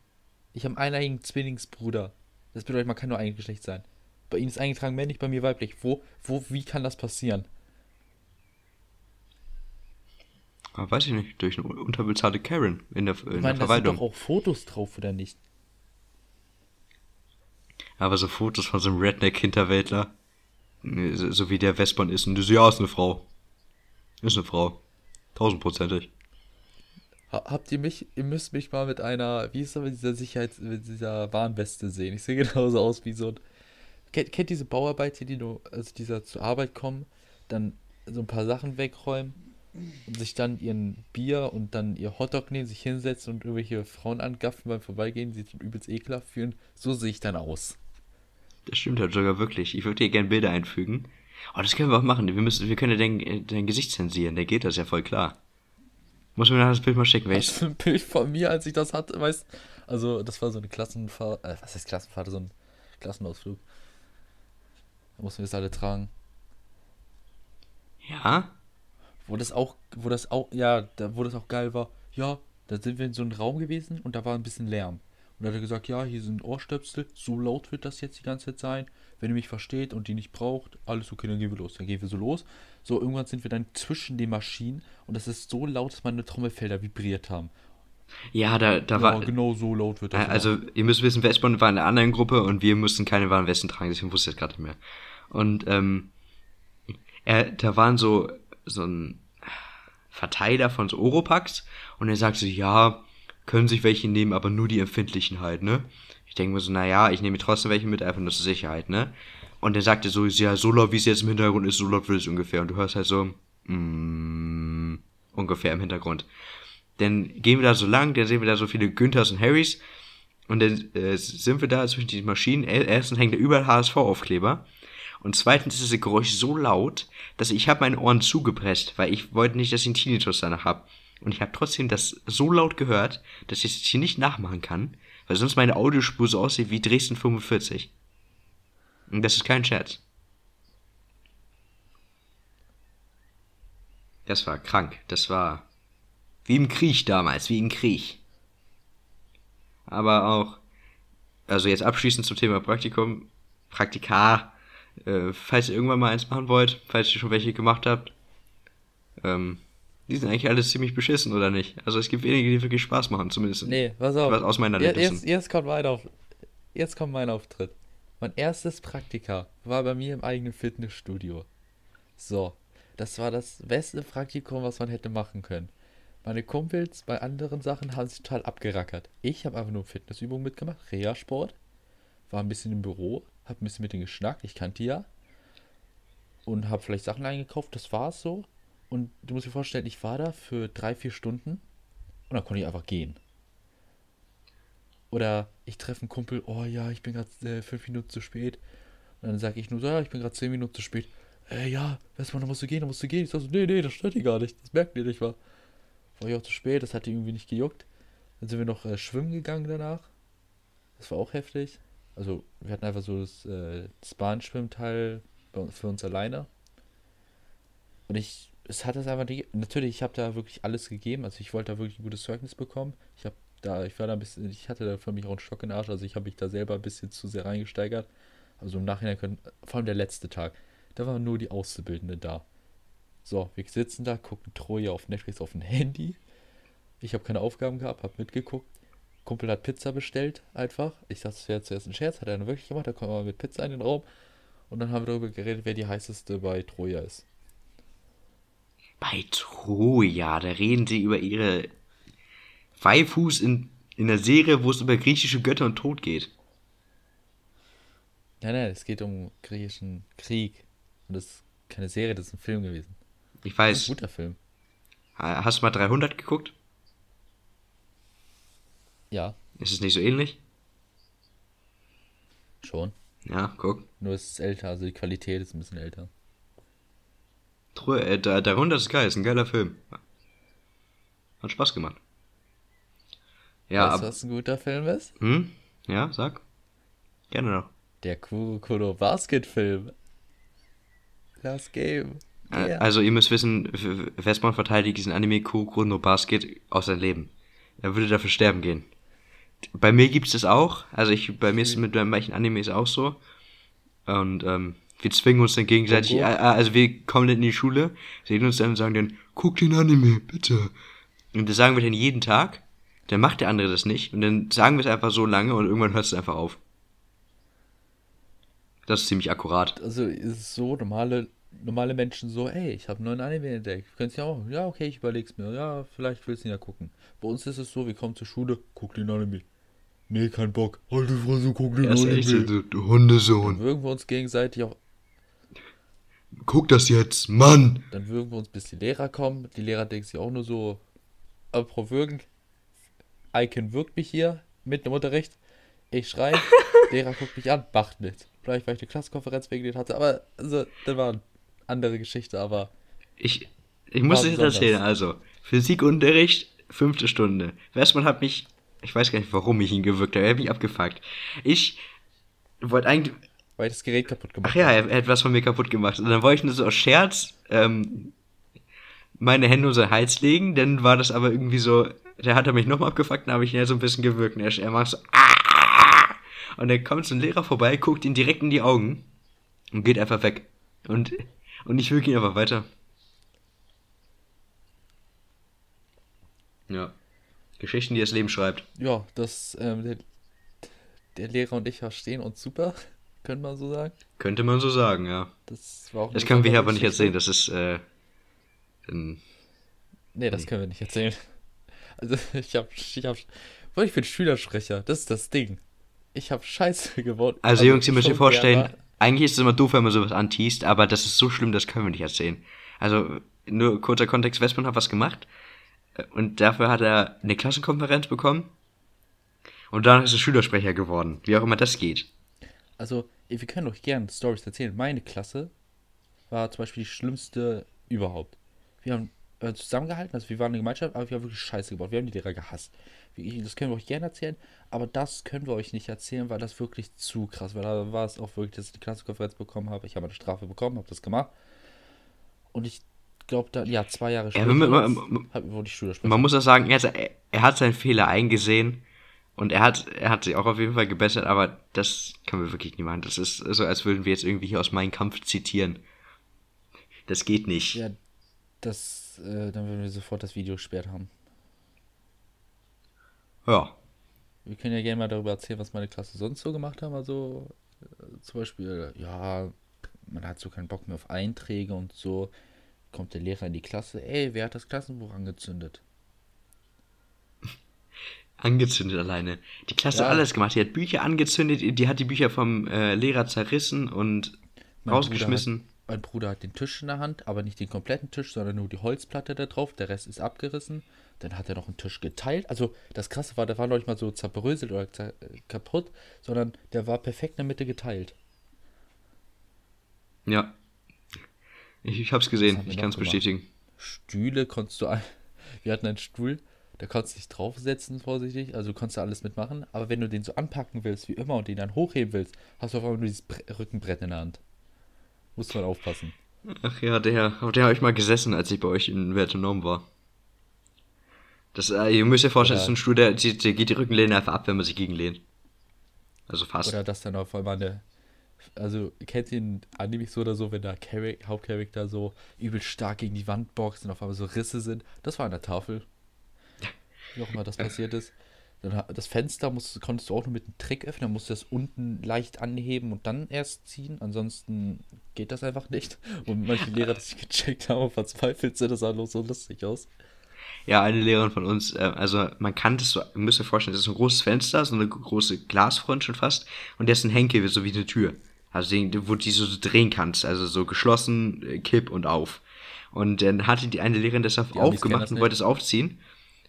Ich habe einen eigenen Zwillingsbruder. Das bedeutet, man kann nur ein Geschlecht sein. Bei ihm ist eingetragen männlich, bei mir weiblich. Wo, wo, wie kann das passieren? Aber weiß ich nicht, durch eine unterbezahlte Karen in der, in Ich der meine, da sind Verwaltung. doch auch Fotos drauf, oder nicht? Aber so Fotos von so einem Redneck-Hinterwäldler, so, wie der Westbahn ist, und du so, ja, ist eine Frau. Ist eine Frau. Tausendprozentig. Ha- Habt ihr mich, ihr müsst mich mal mit einer, wie ist das mit dieser Sicherheits-, mit dieser Warnweste sehen. Ich sehe genauso aus wie so ein. Kennt, kennt diese Bauarbeiter, die nur, also dieser zur Arbeit kommen, dann so ein paar Sachen wegräumen und sich dann ihren Bier und dann ihr Hotdog nehmen, sich hinsetzen und irgendwelche Frauen angaffen beim Vorbeigehen, dann übelst ekelhaft fühlen. So sehe ich dann aus. Das stimmt halt sogar wirklich. Ich würde dir gerne Bilder einfügen. Oh, das können wir auch machen. Wir müssen, wir können dein, dein Gesicht zensieren. Da geht das ja voll klar. Muss mir nachher das Bild mal schicken, Was welches. für ein Bild von mir, als ich das hatte, weißt Also, das war so eine Klassenfahrt, äh, was heißt Klassenfahrt, so ein Klassenausflug. Da mussten wir es alle tragen. Ja? Wo das auch, wo das auch, ja, da, wo das auch geil war, ja, da sind wir in so einem Raum gewesen und da war ein bisschen Lärm. Und da hat er gesagt, ja, hier sind Ohrstöpsel, so laut wird das jetzt die ganze Zeit sein. Wenn ihr mich versteht und die nicht braucht, alles okay, dann gehen wir los. Dann gehen wir so los. So, irgendwann sind wir dann zwischen den Maschinen und das ist so laut, dass meine Trommelfelder vibriert haben. Ja, da, da Ja, war. genau so laut wird das. Äh, Also, ihr müsst wissen, Westbahn war in einer anderen Gruppe und wir mussten keine warmen Westen tragen, deswegen wusste ich das gerade nicht mehr. Und, ähm, er, da waren so, so ein Verteiler von so Oropax und er sagte, ja, können sich welche nehmen, aber nur die empfindlichen halt, ne? Ich denke mir so, naja, ich nehme trotzdem welche mit, einfach nur zur Sicherheit, ne? Und er sagte so, ja, so laut wie es jetzt im Hintergrund ist, so laut wird es ungefähr. Und du hörst halt so, mm, ungefähr im Hintergrund. Dann gehen wir da so lang, dann sehen wir da so viele Günthers und Harrys. Und dann äh, sind wir da zwischen diesen Maschinen. Er- Erstens hängt da überall HSV-Aufkleber. Und zweitens ist das Geräusch so laut, dass ich habe meine Ohren zugepresst, weil ich wollte nicht, dass ich einen Tinnitus danach habe. Und ich habe trotzdem das so laut gehört, dass ich es hier nicht nachmachen kann, weil sonst meine Audiospur so aussieht wie Dresden 45. Und das ist kein Scherz. Das war krank. Das war wie im Krieg damals, wie im Krieg. Aber auch, also jetzt abschließend zum Thema Praktikum, Praktika, äh, falls ihr irgendwann mal eins machen wollt, falls ihr schon welche gemacht habt, ähm, die sind eigentlich alles ziemlich beschissen, oder nicht? Also es gibt wenige, die wirklich Spaß machen, zumindest. Nee, pass auf. Was aus meiner Ja, jetzt, jetzt kommt mein auf, jetzt kommt mein Auftritt. Mein erstes Praktika war bei mir im eigenen Fitnessstudio. So, das war das beste Praktikum, was man hätte machen können. Meine Kumpels bei anderen Sachen haben sich total abgerackert. Ich habe einfach nur Fitnessübungen mitgemacht, Reha-Sport, war ein bisschen im Büro, habe ein bisschen mit denen geschnackt, ich kannte die ja. Und habe vielleicht Sachen eingekauft, das war's so. Und du musst dir vorstellen, ich war da für drei, vier Stunden und dann konnte ich einfach gehen. Oder ich treffe einen Kumpel, oh ja, ich bin gerade äh, fünf Minuten zu spät. Und dann sage ich nur so, ja, ich bin gerade zehn Minuten zu spät. Äh, ja, weißt du, dann musst du gehen, dann musst du gehen. Ich sag so, nee, nee, das stört die gar nicht. Das merkt ihr nicht, war. War ich auch zu spät, das hat die irgendwie nicht gejuckt. Dann sind wir noch äh, schwimmen gegangen danach. Das war auch heftig. Also, wir hatten einfach so das, äh, das Bahnschwimmteil für uns alleine. Und ich, es hat das einfach nicht, natürlich, ich habe da wirklich alles gegeben. Also, ich wollte da wirklich ein gutes Zeugnis bekommen. Ich habe da, ich war da ein bisschen, ich hatte da für mich auch einen Stock in den Arsch. Also, ich habe mich da selber ein bisschen zu sehr reingesteigert. Also, im Nachhinein können, vor allem der letzte Tag, da waren nur die Auszubildenden da. So, wir sitzen da, gucken Troja auf Netflix auf dem Handy. Ich habe keine Aufgaben gehabt, habe mitgeguckt. Kumpel hat Pizza bestellt, einfach. Ich dachte, das wäre zuerst ein Scherz, hat er dann wirklich gemacht. Da kommen wir mit Pizza in den Raum. Und dann haben wir darüber geredet, wer die heißeste bei Troja ist. Bei Troja, da reden sie über ihre Waifus in, in der Serie, wo es über griechische Götter und Tod geht. Nein, nein, es geht um griechischen Krieg. Und das ist keine Serie, das ist ein Film gewesen. Ich Das ist weiß, ein guter Film. hast du mal 300 geguckt? Ja, Ist es nicht so ähnlich? schon. Ja, guck. Nur es ist älter, also die Qualität ist ein bisschen älter. Äh, da- 300 ist geil, ist ein geiler Film. Hat Spaß gemacht. Ja, weißt du, was ein guter Film ist? hm? Ja, sag. Gerne noch. Der Kurokuro Basket-Film. Last Game. Äh, Yeah. Also ihr müsst wissen, Westmann verteidigt diesen Anime Kuroko no Basket aus seinem Leben. Er würde dafür sterben gehen. Bei mir gibt's das auch. Also ich, bei mir ist es mit manchen Animes auch so. Und ähm, wir zwingen uns dann gegenseitig, äh, Goku? äh, also wir kommen dann in die Schule, sehen uns dann und sagen dann, guck den Anime, bitte. Und das sagen wir dann jeden Tag. Dann macht der andere das nicht. Und dann sagen wir es einfach so lange und irgendwann hört es einfach auf. Das ist ziemlich akkurat. also ist es so, normale normale Menschen so, ey, ich habe einen neuen Anime entdeckt. Könnt ihr auch? Ja, okay, ich überleg's mir. Ja, vielleicht willst du ihn ja gucken. Bei uns ist es so, wir kommen zur Schule, guck den Anime. Nee, kein Bock. Halt die Fresse, guck den ist Anime. echt du, Dann Hundesohn. würgen wir uns gegenseitig auch, Guck das jetzt, Mann! dann würgen wir uns, bis die Lehrer kommen. Die Lehrer denken sich auch nur so, apropos würgen, Icon wirkt mich hier, mitten im Unterricht. Ich schreie, Lehrer guckt mich an, macht nichts. Vielleicht, weil ich eine Klassenkonferenz wegen denen hatte, aber, also, das war eine andere Geschichte, aber Ich, ich muss dir das erzählen, also. Physikunterricht, fünfte Stunde. Westmann hat mich, ich weiß gar nicht, warum ich ihn gewirkt habe, er hat mich abgefuckt. Ich wollte eigentlich, weil ich das Gerät kaputt gemacht ach ja, er, er hat was von mir kaputt gemacht. Und dann wollte ich nur so aus Scherz, ähm, meine Hände um seinen Hals legen, dann war das aber irgendwie so, der hat er mich nochmal abgefuckt, dann habe ich ihn ja so ein bisschen gewirkt. Und er, er macht so, "Ah!" und dann kommt so ein Lehrer vorbei, guckt ihn direkt in die Augen und geht einfach weg. Und, und ich wirke ihn einfach weiter. Ja. Geschichten, die das Leben schreibt. Ja, das, ähm, der, der Lehrer und ich verstehen uns super, könnte man so sagen. Könnte man so sagen, ja. Das war auch Das können wir hier aber nicht erzählen, das ist, äh, ein, Nee, das können wir nicht erzählen. Also, ich hab, ich hab, ich bin Schülersprecher, das ist das Ding. Ich hab Scheiße gewonnen. Also, Jungs, ihr müsst euch vorstellen, gerne- eigentlich ist es immer doof, wenn man sowas anteast, aber das ist so schlimm, das können wir nicht erzählen. Also, nur kurzer Kontext, Westmann hat was gemacht äh, und dafür hat er eine Klassenkonferenz bekommen und danach ist er Schülersprecher geworden, wie auch immer das geht. Also, wir können euch gerne Stories erzählen. Meine Klasse war zum Beispiel die schlimmste überhaupt. Wir haben äh, zusammengehalten, also wir waren eine Gemeinschaft, aber wir haben wirklich Scheiße gebaut. Wir haben die Lehrer gehasst. Wie- Das können wir euch gerne erzählen, aber das können wir euch nicht erzählen, weil das wirklich zu krass war. Da war es auch wirklich, dass ich die Klassenkonferenz bekommen habe. Ich habe eine Strafe bekommen, habe das gemacht. Und ich glaube, da, ja, zwei Jahre Ja, man- man- man- wurde ich Schülersprecher. Man muss auch sagen, er hat, er hat seinen Fehler eingesehen und er hat, er hat sich auch auf jeden Fall gebessert, aber das können wir wirklich nicht machen. Das ist so, als würden wir jetzt irgendwie hier aus Mein Kampf zitieren. Das geht nicht. Ja, das, äh, dann würden wir sofort das Video gesperrt haben. Ja. Wir können ja gerne mal darüber erzählen, was meine Klasse sonst so gemacht haben. Also äh, zum Beispiel, ja, man hat so keinen Bock mehr auf Einträge und so. Kommt der Lehrer in die Klasse, ey, wer hat das Klassenbuch angezündet? Angezündet alleine. Die Klasse Ja. hat alles gemacht. Die hat Bücher angezündet, die hat die Bücher vom äh, Lehrer zerrissen und Mein rausgeschmissen. Bruder hat, mein Bruder hat den Tisch in der Hand, aber nicht den kompletten Tisch, sondern nur die Holzplatte da drauf. Der Rest ist abgerissen. Dann hat er noch einen Tisch geteilt. Also das Krasse war, der war noch nicht mal so zerbröselt oder zer äh, kaputt, sondern der war perfekt in der Mitte geteilt. Ja. Ich, ich hab's gesehen, ich kann's gemacht? bestätigen. Stühle konntest du. ein- Wir hatten einen Stuhl, da konntest du dich draufsetzen, vorsichtig. Also du alles mitmachen. Aber wenn du den so anpacken willst, wie immer, und den dann hochheben willst, hast du auf einmal nur dieses Bre Rückenbrett in der Hand. Muss man aufpassen. Ach ja, der, auf der habe ich mal gesessen, als ich bei euch in Wertenorm war. Das, äh, ihr müsst euch vorstellen, das ist ein Stuhl, der, der, der geht die Rückenlehne einfach ab, wenn man sich gegenlehnt. Also fast. Oder dass dann auf einmal eine. Also, kennt ihr in Anime so oder so, wenn der Hauptcharakter so übel stark gegen die Wand boxt und auf einmal so Risse sind? Das war an der Tafel. Wie auch immer das passiert ist. Das Fenster musst, konntest du auch nur mit einem Trick öffnen, musst du das unten leicht anheben und dann erst ziehen. Ansonsten geht das einfach nicht. Und manche Lehrer, das nicht gecheckt haben verzweifelt sind, das sah nur so lustig aus. Ja, eine Lehrerin von uns, äh, also man kann das so, ihr müsst euch vorstellen, das ist ein großes Fenster, so eine große Glasfront schon fast, und der ist ein Henkel, so wie eine Tür. Also den, wo du die so drehen kannst, also so geschlossen, äh, kipp und auf. Und dann hatte die eine Lehrerin das auf Die kennen aufgemacht und wollte es aufziehen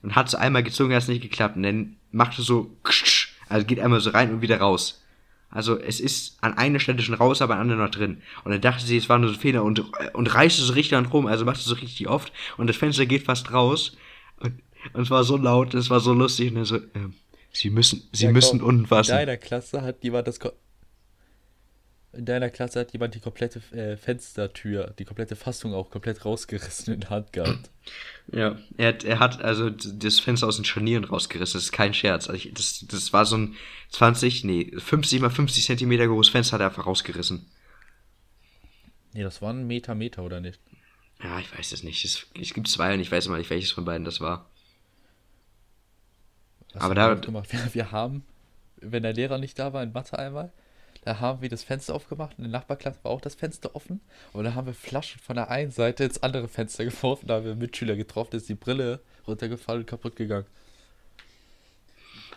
und hat es einmal gezogen, hat es nicht geklappt und dann machte so, also geht einmal so rein und wieder raus. Also es ist an einer Stelle schon raus, aber an der anderen noch drin. Und dann dachte sie, es war nur so ein Fehler und, und reißt es so richtig an rum, also macht es so richtig oft und das Fenster geht fast raus. Und, und es war so laut, es war so lustig und dann so, ähm, sie müssen, sie Ja, müssen unten fassen. In deiner Klasse hat jemand das. In deiner Klasse hat jemand die komplette äh, Fenstertür, die komplette Fassung auch komplett rausgerissen in der Hand gehabt. Ja, er hat, er hat also das Fenster aus den Scharnieren rausgerissen. Das ist kein Scherz. Also ich, das, das war so ein 20, nee, 50 mal 50 Zentimeter großes Fenster hat er einfach rausgerissen. Nee, das war ein Meter, Meter, oder nicht? Ja, ich weiß es nicht. Es, es gibt zwei und ich weiß immer nicht, welches von beiden das war. Was Aber da-? Wir, wir haben, wenn der Lehrer nicht da war, in Mathe einmal, Da haben wir das Fenster aufgemacht und in der Nachbarklasse war auch das Fenster offen. Und dann haben wir Flaschen von der einen Seite ins andere Fenster geworfen. Da haben wir Mitschüler getroffen, da ist die Brille runtergefallen und kaputt gegangen.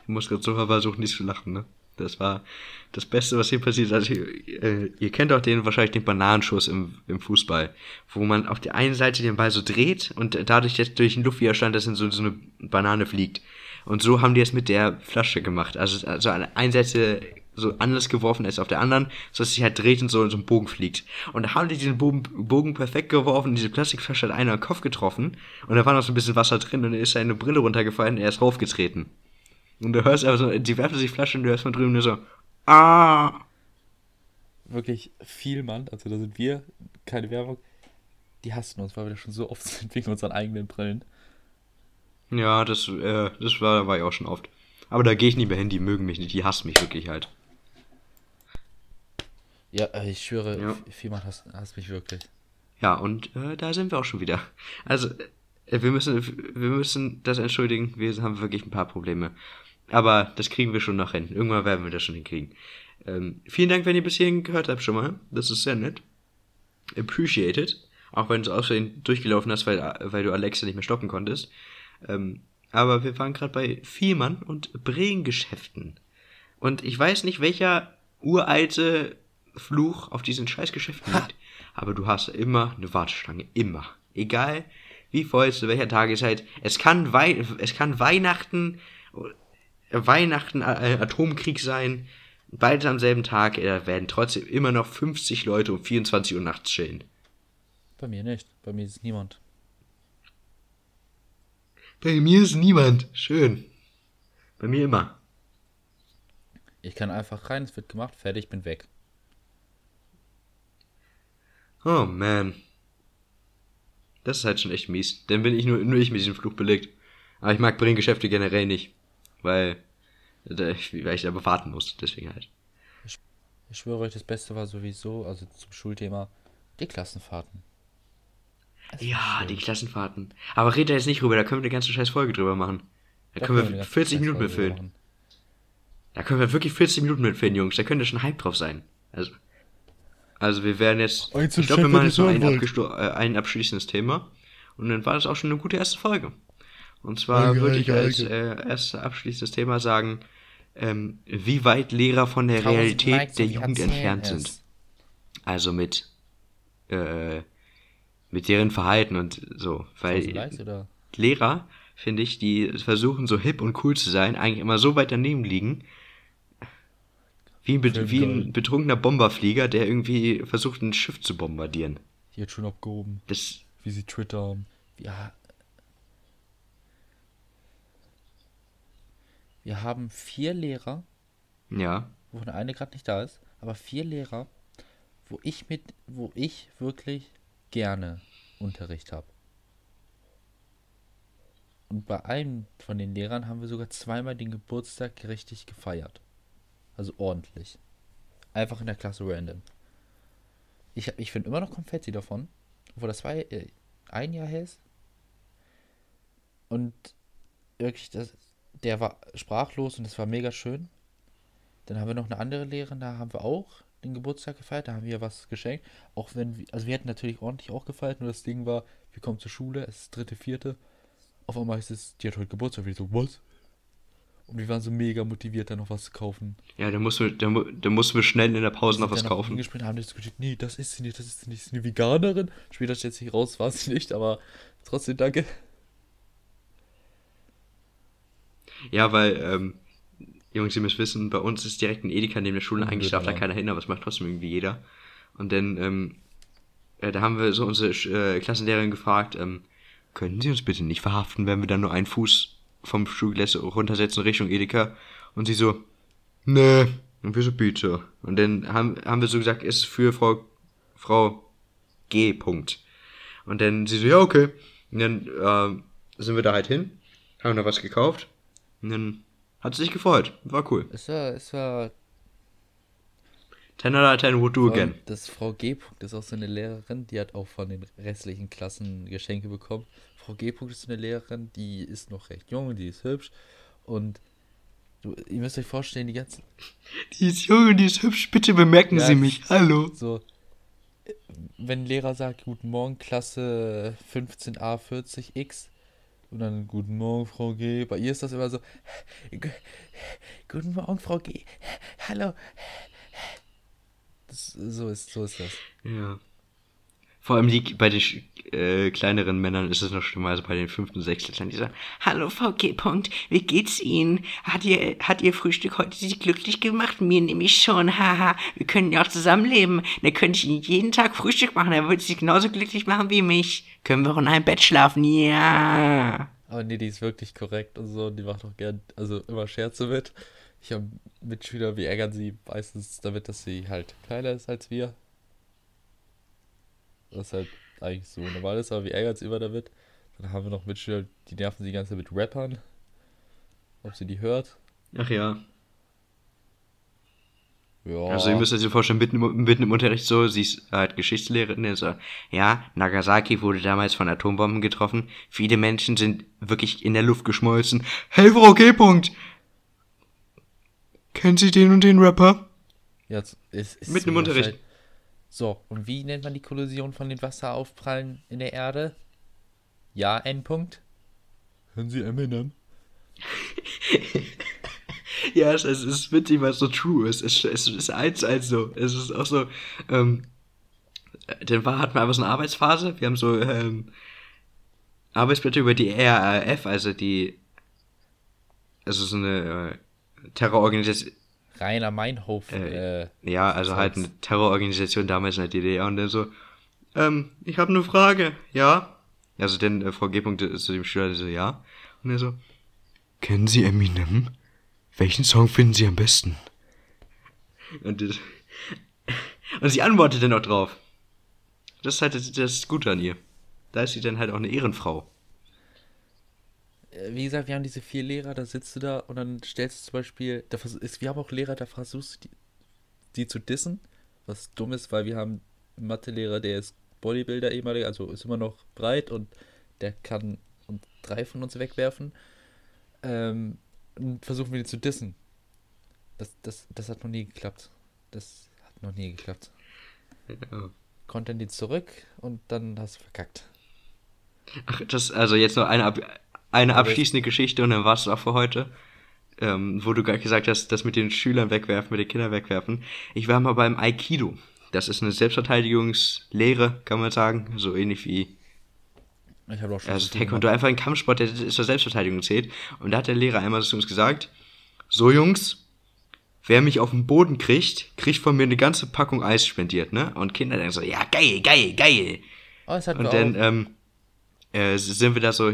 Ich muss gerade so versuchen, nicht zu lachen, ne? Das war das Beste, was hier passiert ist. Also, äh, ihr kennt auch den wahrscheinlich den Bananenschuss im, im Fußball, wo man auf der einen Seite den Ball so dreht und dadurch jetzt durch den Luftwiderstand, dass in so, so eine Banane fliegt. Und so haben die es mit der Flasche gemacht. Also, also an der einen Seite so anders geworfen als auf der anderen, so dass sich halt dreht und so in so einen Bogen fliegt. Und da haben die diesen Bogen, Bogen perfekt geworfen, diese Plastikflasche hat einer im Kopf getroffen und da war noch so ein bisschen Wasser drin und dann ist seine Brille runtergefallen und er ist raufgetreten. Und du hörst aber so, die werfen sich Flaschen und du hörst von drüben nur so, ah. Wirklich viel Mann, also da sind wir, keine Werbung, die hassen uns, weil wir da schon so oft sind wegen unseren eigenen Brillen. Ja, das, äh, das war, war ich auch schon oft. Aber da gehe ich nicht mehr hin, die mögen mich nicht, die hassen mich wirklich halt. Ja, äh, ich schwöre, Ja. Vielmann hasst, hasst mich wirklich. Ja, und äh, da sind wir auch schon wieder. Also, äh, wir müssen, wir müssen das entschuldigen, wir haben wirklich ein paar Probleme. Aber das kriegen wir schon noch hin. Irgendwann werden wir das schon hinkriegen. Ähm, vielen Dank, wenn ihr bis hierhin gehört habt schon mal. Das ist sehr nett. Appreciated. Auch wenn du aus Versehen durchgelaufen hast, weil, weil du Alexa nicht mehr stoppen konntest. Ähm, aber wir waren gerade bei Vielmann und Brillengeschäften. Und ich weiß nicht, welcher uralte Fluch auf diesen Scheißgeschäften liegt. Aber du hast immer eine Warteschlange. Immer. Egal wie voll es zu welcher Tageszeit. Es kann, Wei es kann Weihnachten, äh, Weihnachten, äh, Atomkrieg sein. Beides am selben Tag. äh, Da werden trotzdem immer noch 50 Leute um 24 Uhr nachts chillen. Bei mir nicht. Bei mir ist niemand. Bei mir ist niemand. Schön. Bei mir immer. Ich kann einfach rein, es wird gemacht, fertig, bin weg. Oh man. Das ist halt schon echt mies. Dann bin ich nur, nur ich mit diesem Fluch belegt. Aber ich mag Bringgeschäfte generell nicht. Weil, weil ich aber warten muss. Deswegen halt. Ich schwöre euch, das Beste war sowieso, also zum Schulthema, die Klassenfahrten. War Ja, die Klassenfahrten. Aber red da jetzt nicht rüber, da können wir eine ganze scheiß Folge drüber machen. Da Da können eine wir ganze 40 Minuten mitfüllen. Da können wir wirklich 40 Minuten mitfüllen, Jungs. Da könnte schon Hype drauf sein. Also, also wir werden jetzt. Eins im Ich glaube, wir machen jetzt noch ein, äh, ein abschließendes Thema. Und dann war das auch schon eine gute erste Folge. Und zwar Danke, würde ich danke, als äh, erstes abschließendes Thema sagen, ähm, wie weit Lehrer von der Tausend Realität Likes der Jugend entfernt es. sind. Also mit, äh, mit deren Verhalten und so. Weil Likes? Lehrer, finde ich, die versuchen so hip und cool zu sein, eigentlich immer so weit daneben liegen. Wie ein, Film wie ein betrunkener Bomberflieger, der irgendwie versucht, ein Schiff zu bombardieren. Die hat schon abgehoben, Das, wie sie twittern. Ja. Wir haben vier Lehrer, ja, wovon eine gerade nicht da ist, aber vier Lehrer, wo ich mit, wo ich wirklich gerne Unterricht habe. Und bei einem von den Lehrern haben wir sogar zweimal den Geburtstag richtig gefeiert. Also ordentlich. Einfach in der Klasse random. Ich, ich finde immer noch Konfetti davon. Obwohl das zwei, äh, ein Jahr her ist. Und wirklich, das, der war sprachlos und das war mega schön. Dann haben wir noch eine andere Lehrerin, da haben wir auch den Geburtstag gefeiert, da haben wir was geschenkt. Auch wenn wir, also wir hätten natürlich ordentlich auch gefeiert, nur das Ding war, wir kommen zur Schule, es ist dritte, vierte. Auf einmal heißt es, die hat heute Geburtstag. Wir so, was? Und wir waren so mega motiviert, da noch was zu kaufen. ja, da mussten wir, da, mu- da mussten wir schnell in der Pause noch was kaufen. hingespielt, haben diskutiert, nee, das ist sie nicht, das ist sie nicht, ist eine Veganerin. Später stellt sich raus, war sie nicht, aber trotzdem danke. Ja, weil, ähm, Jungs, ihr müsst wissen, bei uns ist direkt ein Edeka neben der Schule, Mhm, eigentlich darf da ja. keiner hin, aber es macht trotzdem irgendwie jeder. Und dann, ähm, äh, da haben wir so unsere äh, Klassenlehrerin gefragt, ähm, können Sie uns bitte nicht verhaften, wenn wir dann nur einen Fuß vom Schulgelände runtersetzen Richtung Edeka? Und sie so, nee, und wir so, bitte. Und dann haben, haben wir so gesagt, ist für Frau, Frau G. Punkt. Und dann sie so, ja, okay. Und dann ähm, sind wir da halt hin, haben noch was gekauft. Und dann hat sie sich gefreut. War cool. Es war, es war 10 out of 10 would do again. Das Frau G. Punkt ist auch so eine Lehrerin, die hat auch von den restlichen Klassen Geschenke bekommen. Frau G. Ist eine Lehrerin, die ist noch recht jung, die ist hübsch und Du, ihr müsst euch vorstellen, die ganzen. Die ist jung und die ist hübsch, bitte bemerken Ja, Sie mich. Hallo. So. Wenn ein Lehrer sagt, Guten Morgen, Klasse 15a40x. Und dann, Guten Morgen, Frau G. Bei ihr ist das immer so. "Gu- Guten Morgen, Frau G. Hallo. Das, so, ist, so ist das. Ja. Vor allem die, bei den äh, kleineren Männern ist es noch schlimmer als bei den fünften, sechsten. Die sagen, Hallo Frau G. Punkt, wie geht's Ihnen? Hat Ihr, hat Ihr Frühstück heute Sie glücklich gemacht? Mir nämlich schon, haha. Wir können ja auch zusammenleben. Dann könnte ich Ihnen jeden Tag Frühstück machen, dann würde Sie genauso glücklich machen wie mich. Können wir auch in einem Bett schlafen? Ja. Aber nee, die ist wirklich korrekt und so. Die macht auch gern, also immer Scherze mit. Ich habe Mitschüler, wir ärgern sie meistens damit, dass sie halt kleiner ist als wir. Was halt eigentlich so normal ist, aber wir ärgern sie immer damit. Dann haben wir noch Mitschüler, die nerven sie die ganze Zeit mit Rappern. Ob sie die hört. Ach ja. Ja. Also ihr müsst euch vorstellen, mitten im, mitten im Unterricht so, sie ist halt Geschichtslehrerin, so, ja, Nagasaki wurde damals von Atombomben getroffen, viele Menschen sind wirklich in der Luft geschmolzen. Hey Frau G. Punkt. Kennen Sie den und den Rapper? ja, es ist, ist Mitten im Unterricht. So, und wie nennt man die Kollision von den Wasseraufprallen in der Erde? Ja, Endpunkt. Hören Sie Eminem? Ja, es, es ist witzig, weil es so true ist. Es, es ist eins eins so. Es ist auch so, ähm, dann war, hatten wir einfach so eine Arbeitsphase. Wir haben so, ähm, Arbeitsblätter über die RAF, also die, also so eine äh, Terrororganisation, Rainer Meinhof. Äh, Äh, ja, also halt eine Terrororganisation damals in der DDR und dann so, ähm, ich habe eine Frage, ja? Also dann äh, Frau G. zu dem Schüler so, ja? Und er so, kennen Sie Eminem? Welchen Song finden Sie am besten? Und, das, und sie antwortet dann auch drauf. Das ist halt das, das Gute an ihr. Da ist sie dann halt auch eine Ehrenfrau. Äh, wie gesagt, wir haben diese vier Lehrer, da sitzt du da und dann stellst du zum Beispiel, da ist, wir haben auch Lehrer, da versuchst du die, die zu dissen, was dumm ist, weil wir haben einen Mathelehrer, der ist Bodybuilder ehemaliger, also ist immer noch breit und der kann und drei von uns wegwerfen. Ähm, und versuchen wir die zu dissen. Das, das, das hat noch nie geklappt. Das hat noch nie geklappt. Ja. Dann die zurück und dann hast du verkackt. Ach, das, also jetzt noch eine, ab, eine abschließende Geschichte und dann war's auch für heute. Ähm, wo du gerade gesagt hast, das mit den Schülern wegwerfen, mit den Kindern wegwerfen. Ich war mal beim Aikido. Das ist eine Selbstverteidigungslehre, kann man sagen. So ähnlich wie Ich habe auch schon also Taekwondo, einfach ein Kampfsport, der zur Selbstverteidigung zählt. Und da hat der Lehrer einmal zu uns gesagt, so Jungs, wer mich auf den Boden kriegt, kriegt von mir eine ganze Packung Eis spendiert, ne? Und Kinder denken so, ja, geil, geil, geil. Oh, das hatten Und dann auch. ähm, äh, sind wir da so,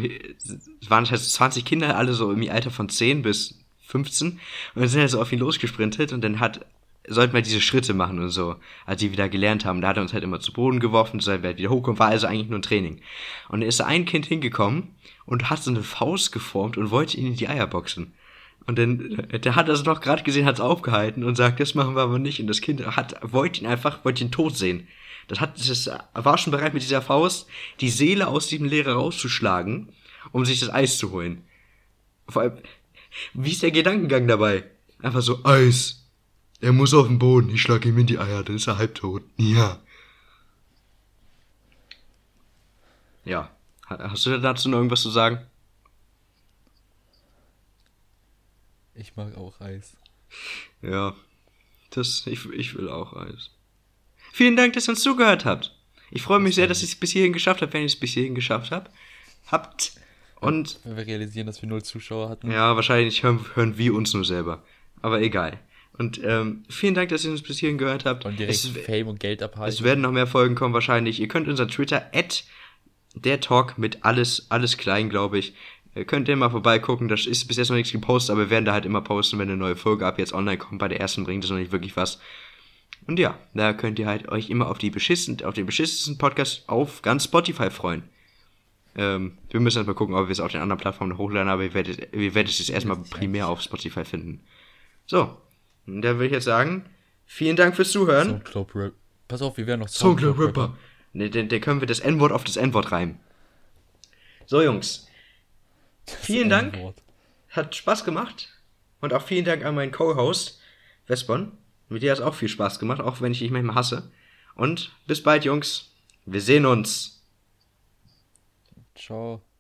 waren halt 20 Kinder, alle so im Alter von 10 bis 15. Und dann sind wir so auf ihn losgesprintet und dann hat, sollten wir diese Schritte machen und so, als die wieder gelernt haben. Da hat er uns halt immer zu Boden geworfen, so wir halt wieder hochkommen, war also eigentlich nur ein Training. Und dann ist da ein Kind hingekommen und hat so eine Faust geformt und wollte ihn in die Eier boxen. Und dann, äh, der hat das doch gerade gesehen, hat es aufgehalten und sagt, das machen wir aber nicht. Und das Kind hat, wollte ihn einfach, wollte ihn tot sehen. Das hat, das war schon bereit mit dieser Faust, die Seele aus diesem Lehrer rauszuschlagen, um sich das Eis zu holen. Vor allem, wie ist der Gedankengang dabei? Einfach so, Eis. Er muss auf den Boden, ich schlag ihm in die Eier, dann ist er halbtot. Ja. Ja. Ha- Hast du dazu noch irgendwas zu sagen? Ich mag auch Eis. Ja. Das, ich, ich will auch Eis. Vielen Dank, dass ihr uns zugehört habt. Ich freue mich sehr, dass ich es bis hierhin geschafft habe, wenn ihr es bis hierhin geschafft habt. Habt. Und Wenn wir realisieren, dass wir null Zuschauer hatten. ja, wahrscheinlich hören, hören wir uns nur selber. Aber egal. Und ähm, vielen Dank, dass ihr uns bis hierhin gehört habt. Und direkt Es, Fame und Geld abhalten. es werden noch mehr Folgen kommen wahrscheinlich. Ihr könnt unseren Twitter at der Talk mit alles, alles klein, glaube ich. Ihr könnt ihr mal vorbeigucken. Das ist bis jetzt noch nichts gepostet, aber wir werden da halt immer posten, wenn eine neue Folge ab jetzt online kommt. Bei der ersten bringt es noch nicht wirklich was. Und ja, da könnt ihr halt euch immer auf die beschissen, auf den beschissensten Podcast auf ganz Spotify freuen. Ähm, wir müssen erst mal gucken, ob wir es auf den anderen Plattformen hochladen, aber ihr werdet, ihr werdet es jetzt erstmal primär auf Spotify finden. So, und dann würde ich jetzt sagen, vielen Dank fürs Zuhören. Soundcloud Rap. Pass auf, wir werden noch Soundcloud Rapper. Ne, den, den können wir das N-Wort auf das N-Wort reimen. So, Jungs. Vielen Dank. Hat Spaß gemacht. Und auch vielen Dank an meinen Co-Host, Vespon. Mit dir hat es auch viel Spaß gemacht, auch wenn ich dich manchmal hasse. Und bis bald, Jungs. Wir sehen uns. Ciao.